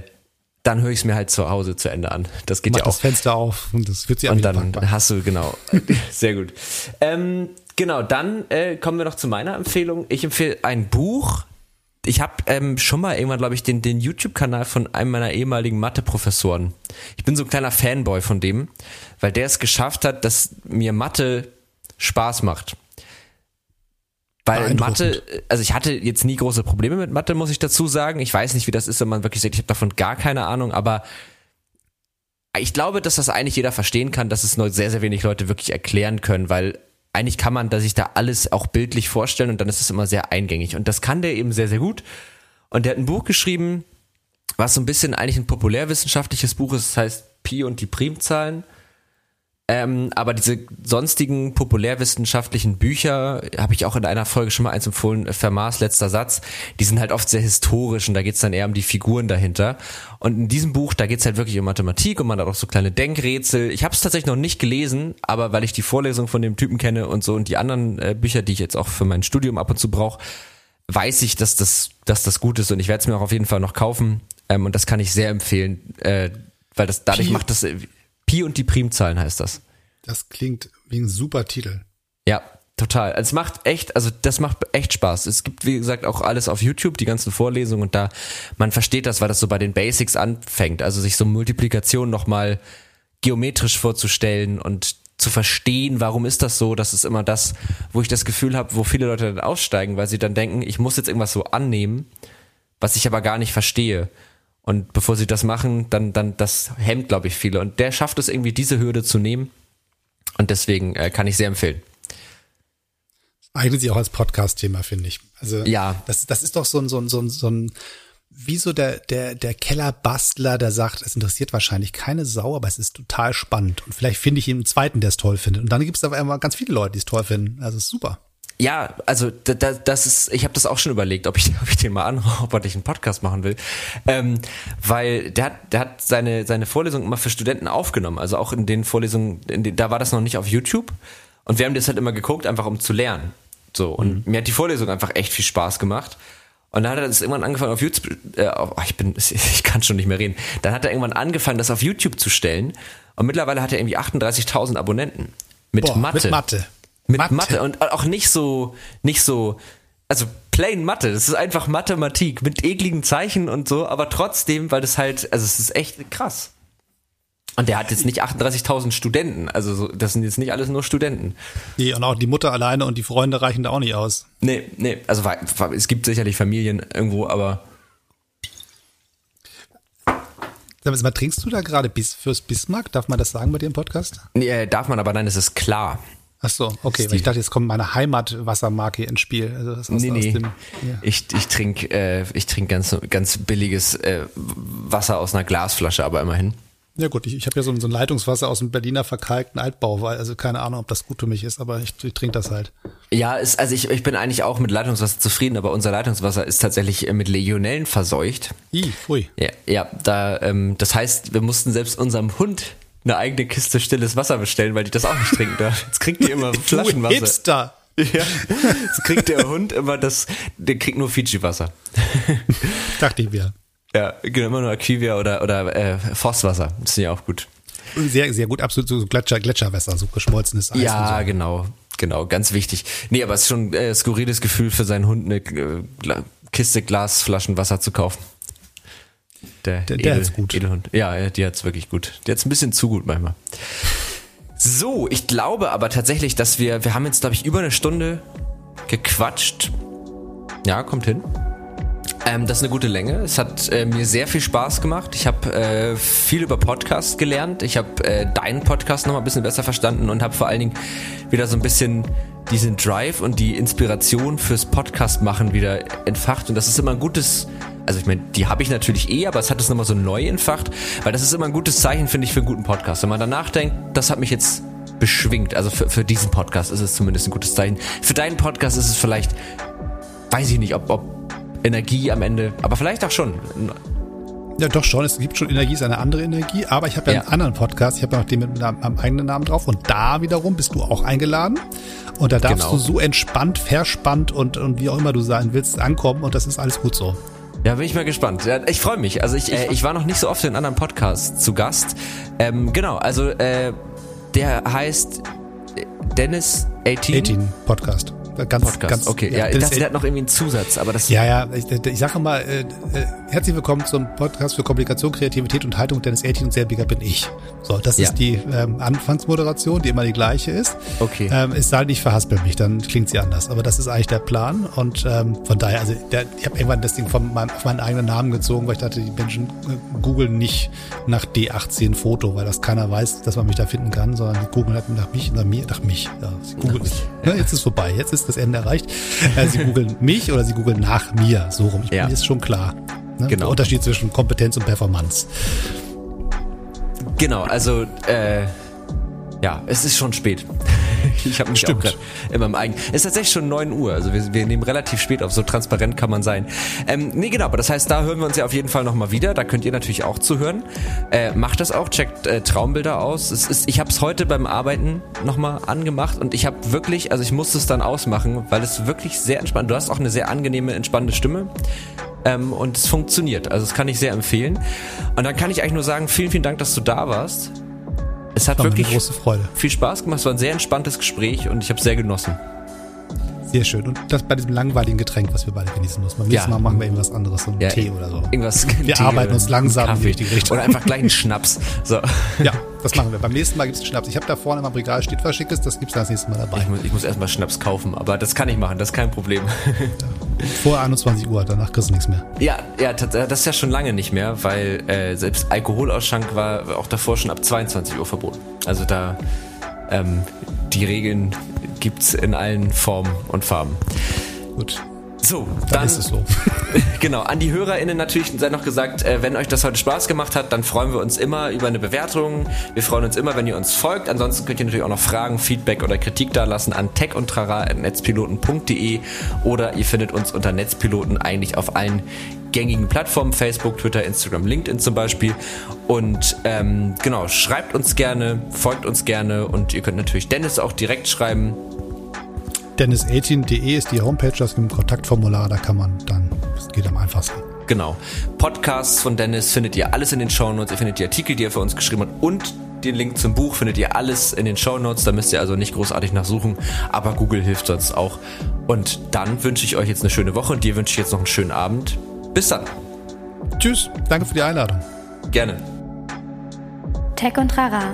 dann höre ich es mir halt zu Hause zu Ende an. Das geht Mach ja auch. das Fenster auf und das wird sich Und dann hast du, genau. (laughs) Sehr gut. Ähm, genau, dann äh, kommen wir noch zu meiner Empfehlung. Ich empfehle ein Buch. Ich habe ähm, schon mal irgendwann, glaube ich, den, den YouTube-Kanal von einem meiner ehemaligen Mathe-Professoren. Ich bin so ein kleiner Fanboy von dem, weil der es geschafft hat, dass mir Mathe Spaß macht. Weil Mathe, also ich hatte jetzt nie große Probleme mit Mathe, muss ich dazu sagen. Ich weiß nicht, wie das ist, wenn man wirklich sagt, ich habe davon gar keine Ahnung, aber ich glaube, dass das eigentlich jeder verstehen kann, dass es nur sehr, sehr wenig Leute wirklich erklären können, weil eigentlich kann man sich da alles auch bildlich vorstellen und dann ist es immer sehr eingängig. Und das kann der eben sehr, sehr gut. Und der hat ein Buch geschrieben, was so ein bisschen eigentlich ein populärwissenschaftliches Buch ist, das heißt Pi und die Primzahlen. Ähm, aber diese sonstigen populärwissenschaftlichen Bücher, habe ich auch in einer Folge schon mal eins empfohlen, Fermats letzter Satz, die sind halt oft sehr historisch und da geht's dann eher um die Figuren dahinter. Und in diesem Buch, da geht's halt wirklich um Mathematik und man hat auch so kleine Denkrätsel. Ich habe es tatsächlich noch nicht gelesen, aber weil ich die Vorlesung von dem Typen kenne und so und die anderen äh, Bücher, die ich jetzt auch für mein Studium ab und zu brauche, weiß ich, dass das, dass das gut ist und ich werde es mir auch auf jeden Fall noch kaufen. Ähm, und das kann ich sehr empfehlen, äh, weil das dadurch Pi. macht das äh, Pi und die Primzahlen heißt das. Das klingt wie ein super Titel. Ja, total. Es macht echt, also das macht echt Spaß. Es gibt, wie gesagt, auch alles auf YouTube, die ganzen Vorlesungen und da, man versteht das, weil das so bei den Basics anfängt. Also sich so Multiplikation nochmal geometrisch vorzustellen und zu verstehen, warum ist das so, das ist immer das, wo ich das Gefühl habe, wo viele Leute dann aussteigen, weil sie dann denken, ich muss jetzt irgendwas so annehmen, was ich aber gar nicht verstehe. Und bevor sie das machen, dann, dann, das hemmt, glaube ich, viele. Und der schafft es irgendwie, diese Hürde zu nehmen. Und deswegen äh, kann ich sehr empfehlen. Eignet sich auch als Podcast-Thema, finde ich. Also, ja. Das, das ist doch so ein, so ein, so ein, so ein wie so der, der, der Kellerbastler, der sagt, es interessiert wahrscheinlich keine Sau, aber es ist total spannend. Und vielleicht finde ich ihn einen zweiten, der es toll findet. Und dann gibt es aber immer ganz viele Leute, die es toll finden. Also ist super. Ja, also da, das ist, ich habe das auch schon überlegt, ob ich, (laughs) ob ich den mal anrufe, ob ich einen Podcast machen will, ähm, weil der hat, der hat seine seine Vorlesung immer für Studenten aufgenommen, also auch in den Vorlesungen, in den, da war das noch nicht auf YouTube und wir haben das halt immer geguckt, einfach um zu lernen, so und mhm. mir hat die Vorlesung einfach echt viel Spaß gemacht und dann hat er das irgendwann angefangen auf YouTube, äh, oh, ich bin, (laughs) ich kann schon nicht mehr reden. Dann hat er irgendwann angefangen, das auf YouTube zu stellen. Und mittlerweile hat er irgendwie 38.000 Abonnenten. Mit Boah, Mathe. Mit Mathe. Mit Mathe. Mathe. Und auch nicht so, nicht so, also plain Mathe. Das ist einfach Mathematik mit ekligen Zeichen und so, aber trotzdem, weil das halt, also es ist echt krass. Und der hat jetzt nicht 38.000 Studenten. Also so, das sind jetzt nicht alles nur Studenten. Nee, und auch die Mutter alleine und die Freunde reichen da auch nicht aus. Nee, nee. Also es gibt sicherlich Familien irgendwo, aber. Sag mal, trinkst du da gerade bis fürs Bismarck? Darf man das sagen bei dir im Podcast? Nee, äh, darf man, aber nein, es ist klar. Ach so, okay. Ich dachte, jetzt kommt meine Heimatwassermarke ins Spiel. Also das nee, nee. Dem, ja. Ich, ich trinke äh, ich trink ganz, ganz billiges äh, Wasser aus einer Glasflasche, aber immerhin. Ja gut, ich, ich habe ja so, so ein Leitungswasser aus dem Berliner verkalkten Altbau, weil also keine Ahnung, ob das gut für mich ist, aber ich, ich trinke das halt. Ja, ist, also ich, ich bin eigentlich auch mit Leitungswasser zufrieden, aber unser Leitungswasser ist tatsächlich äh, mit Legionellen verseucht. I, pfui. Ja, ja da, ähm, das heißt, wir mussten selbst unserem Hund eine eigene Kiste stilles Wasser bestellen, weil die das auch nicht trinken darf. Jetzt kriegt die immer (laughs) Flaschenwasser. Hipster. Ja, jetzt kriegt der Hund immer das, der kriegt nur Fiji-Wasser. Dachte ich mir. Ja, genau, immer nur Aquivia oder, oder äh, Forstwasser. Das ist ja auch gut. Sehr, sehr gut, absolut so Gletscher, Gletscherwasser, so geschmolzenes Eis. Ja, so. genau, genau, ganz wichtig. Nee, aber es ist schon äh, skurriles Gefühl für seinen Hund, eine äh, Kiste Glasflaschenwasser zu kaufen. Der, der, der Edel, hat's gut. Edelhund. Ja, die hat's wirklich gut. Die hat's ein bisschen zu gut manchmal. So, ich glaube aber tatsächlich, dass wir, wir haben jetzt, glaube ich, über eine Stunde gequatscht. Ja, kommt hin. Ähm, das ist eine gute Länge. Es hat äh, mir sehr viel Spaß gemacht. Ich habe äh, viel über Podcasts gelernt. Ich habe äh, deinen Podcast noch mal ein bisschen besser verstanden und habe vor allen Dingen wieder so ein bisschen diesen Drive und die Inspiration fürs Podcast machen wieder entfacht. Und das ist immer ein gutes, also ich meine, die habe ich natürlich eh, aber es hat es nochmal so neu entfacht, weil das ist immer ein gutes Zeichen, finde ich, für einen guten Podcast. Wenn man danach denkt, das hat mich jetzt beschwingt. Also für, für diesen Podcast ist es zumindest ein gutes Zeichen. Für deinen Podcast ist es vielleicht, weiß ich nicht, ob, ob Energie am Ende, aber vielleicht auch schon. Ja, doch schon. Es gibt schon Energie, ist eine andere Energie. Aber ich habe ja, ja, einen anderen Podcast. Ich habe ja noch den mit meinem eigenen Namen drauf. Und da wiederum bist du auch eingeladen. Und da darfst genau. du so entspannt, verspannt und, und wie auch immer du sein willst, ankommen. Und das ist alles gut so. Ja, bin ich mal gespannt. Ja, ich freue mich. Also ich, äh, ich war noch nicht so oft in anderen Podcasts zu Gast. Ähm, genau, also äh, der heißt Dennis 18. 18 Podcast. Ganz, Podcast. ganz, okay, ja, ja ich dachte, der hat noch irgendwie einen Zusatz, aber das. Ja, ja, ich, ich sage mal, äh, äh, herzlich willkommen zum Podcast für Kommunikation, Kreativität und Haltung. Dennis Erdin und selbiger bin ich. So, das ja. ist die ähm, Anfangsmoderation, die immer die gleiche ist. Okay. Ähm, es sei nicht verhaspel mich, dann klingt sie anders. Aber das ist eigentlich der Plan und ähm, von daher, also der, ich habe irgendwann das Ding von meinem, auf meinen eigenen Namen gezogen, weil ich dachte, die Menschen äh, googeln nicht nach D18 Foto, weil das keiner weiß, dass man mich da finden kann, sondern die googeln halt nach mich, nach mir, nach mich. Ja, sie googeln googeln mich. (laughs) Ja, jetzt ist vorbei, jetzt ist das Ende erreicht. Äh, sie googeln (laughs) mich oder sie googeln nach mir, so rum. Ich, ja. Mir ist schon klar. Ne? Genau. Der Unterschied zwischen Kompetenz und Performance. Genau, also äh, ja, es ist schon spät. (laughs) Ich habe mich Stimmt. auch gerade in meinem eigenen. Es ist tatsächlich schon 9 Uhr, also wir, wir nehmen relativ spät auf, so transparent kann man sein. Ähm, nee, genau, aber das heißt, da hören wir uns ja auf jeden Fall nochmal wieder. Da könnt ihr natürlich auch zuhören. Äh, macht das auch, checkt äh, Traumbilder aus. Es ist, ich habe es heute beim Arbeiten nochmal angemacht und ich habe wirklich, also ich musste es dann ausmachen, weil es wirklich sehr entspannt. Du hast auch eine sehr angenehme, entspannende Stimme. Ähm, und es funktioniert. Also das kann ich sehr empfehlen. Und dann kann ich eigentlich nur sagen, vielen, vielen Dank, dass du da warst. Es hat wirklich viel Spaß gemacht. Es war ein sehr entspanntes Gespräch und ich habe sehr genossen. Sehr schön. Und das bei diesem langweiligen Getränk, was wir beide genießen müssen. Beim nächsten ja. Mal machen wir irgendwas anderes, so einen ja, Tee oder so. Irgendwas. Wir Tee arbeiten uns langsam in die richtige Richtung. Oder einfach gleich einen Schnaps. So. Ja, (laughs) das machen wir. Beim nächsten Mal gibt es Schnaps. Ich habe da vorne im Regal steht was Schickes, das gibt es das nächste Mal dabei. Ich muss, ich muss erstmal Schnaps kaufen, aber das kann ich machen, das ist kein Problem. Ja. (laughs) Vor 21 Uhr, danach kriegst du nichts mehr. Ja, ja, das ist ja schon lange nicht mehr, weil äh, selbst Alkoholausschank war auch davor schon ab 22 Uhr verboten. Also da ähm, die Regeln gibt es in allen Formen und Farben. Gut. So, dann, dann ist es so. (laughs) genau, an die HörerInnen natürlich sei noch gesagt, äh, wenn euch das heute Spaß gemacht hat, dann freuen wir uns immer über eine Bewertung. Wir freuen uns immer, wenn ihr uns folgt. Ansonsten könnt ihr natürlich auch noch Fragen, Feedback oder Kritik dalassen an techundtrara.netzpiloten.de oder ihr findet uns unter Netzpiloten eigentlich auf allen gängigen Plattformen, Facebook, Twitter, Instagram, LinkedIn zum Beispiel. Und ähm, genau, schreibt uns gerne, folgt uns gerne und ihr könnt natürlich Dennis auch direkt schreiben dennis18.de ist die Homepage, das ist ein Kontaktformular, da kann man dann, das geht am einfachsten. Genau. Podcasts von Dennis findet ihr alles in den Shownotes, ihr findet die Artikel, die er für uns geschrieben hat und den Link zum Buch findet ihr alles in den Shownotes, da müsst ihr also nicht großartig nachsuchen, aber Google hilft sonst auch. Und dann wünsche ich euch jetzt eine schöne Woche und dir wünsche ich jetzt noch einen schönen Abend. Bis dann. Tschüss, danke für die Einladung. Gerne. Tech und Rara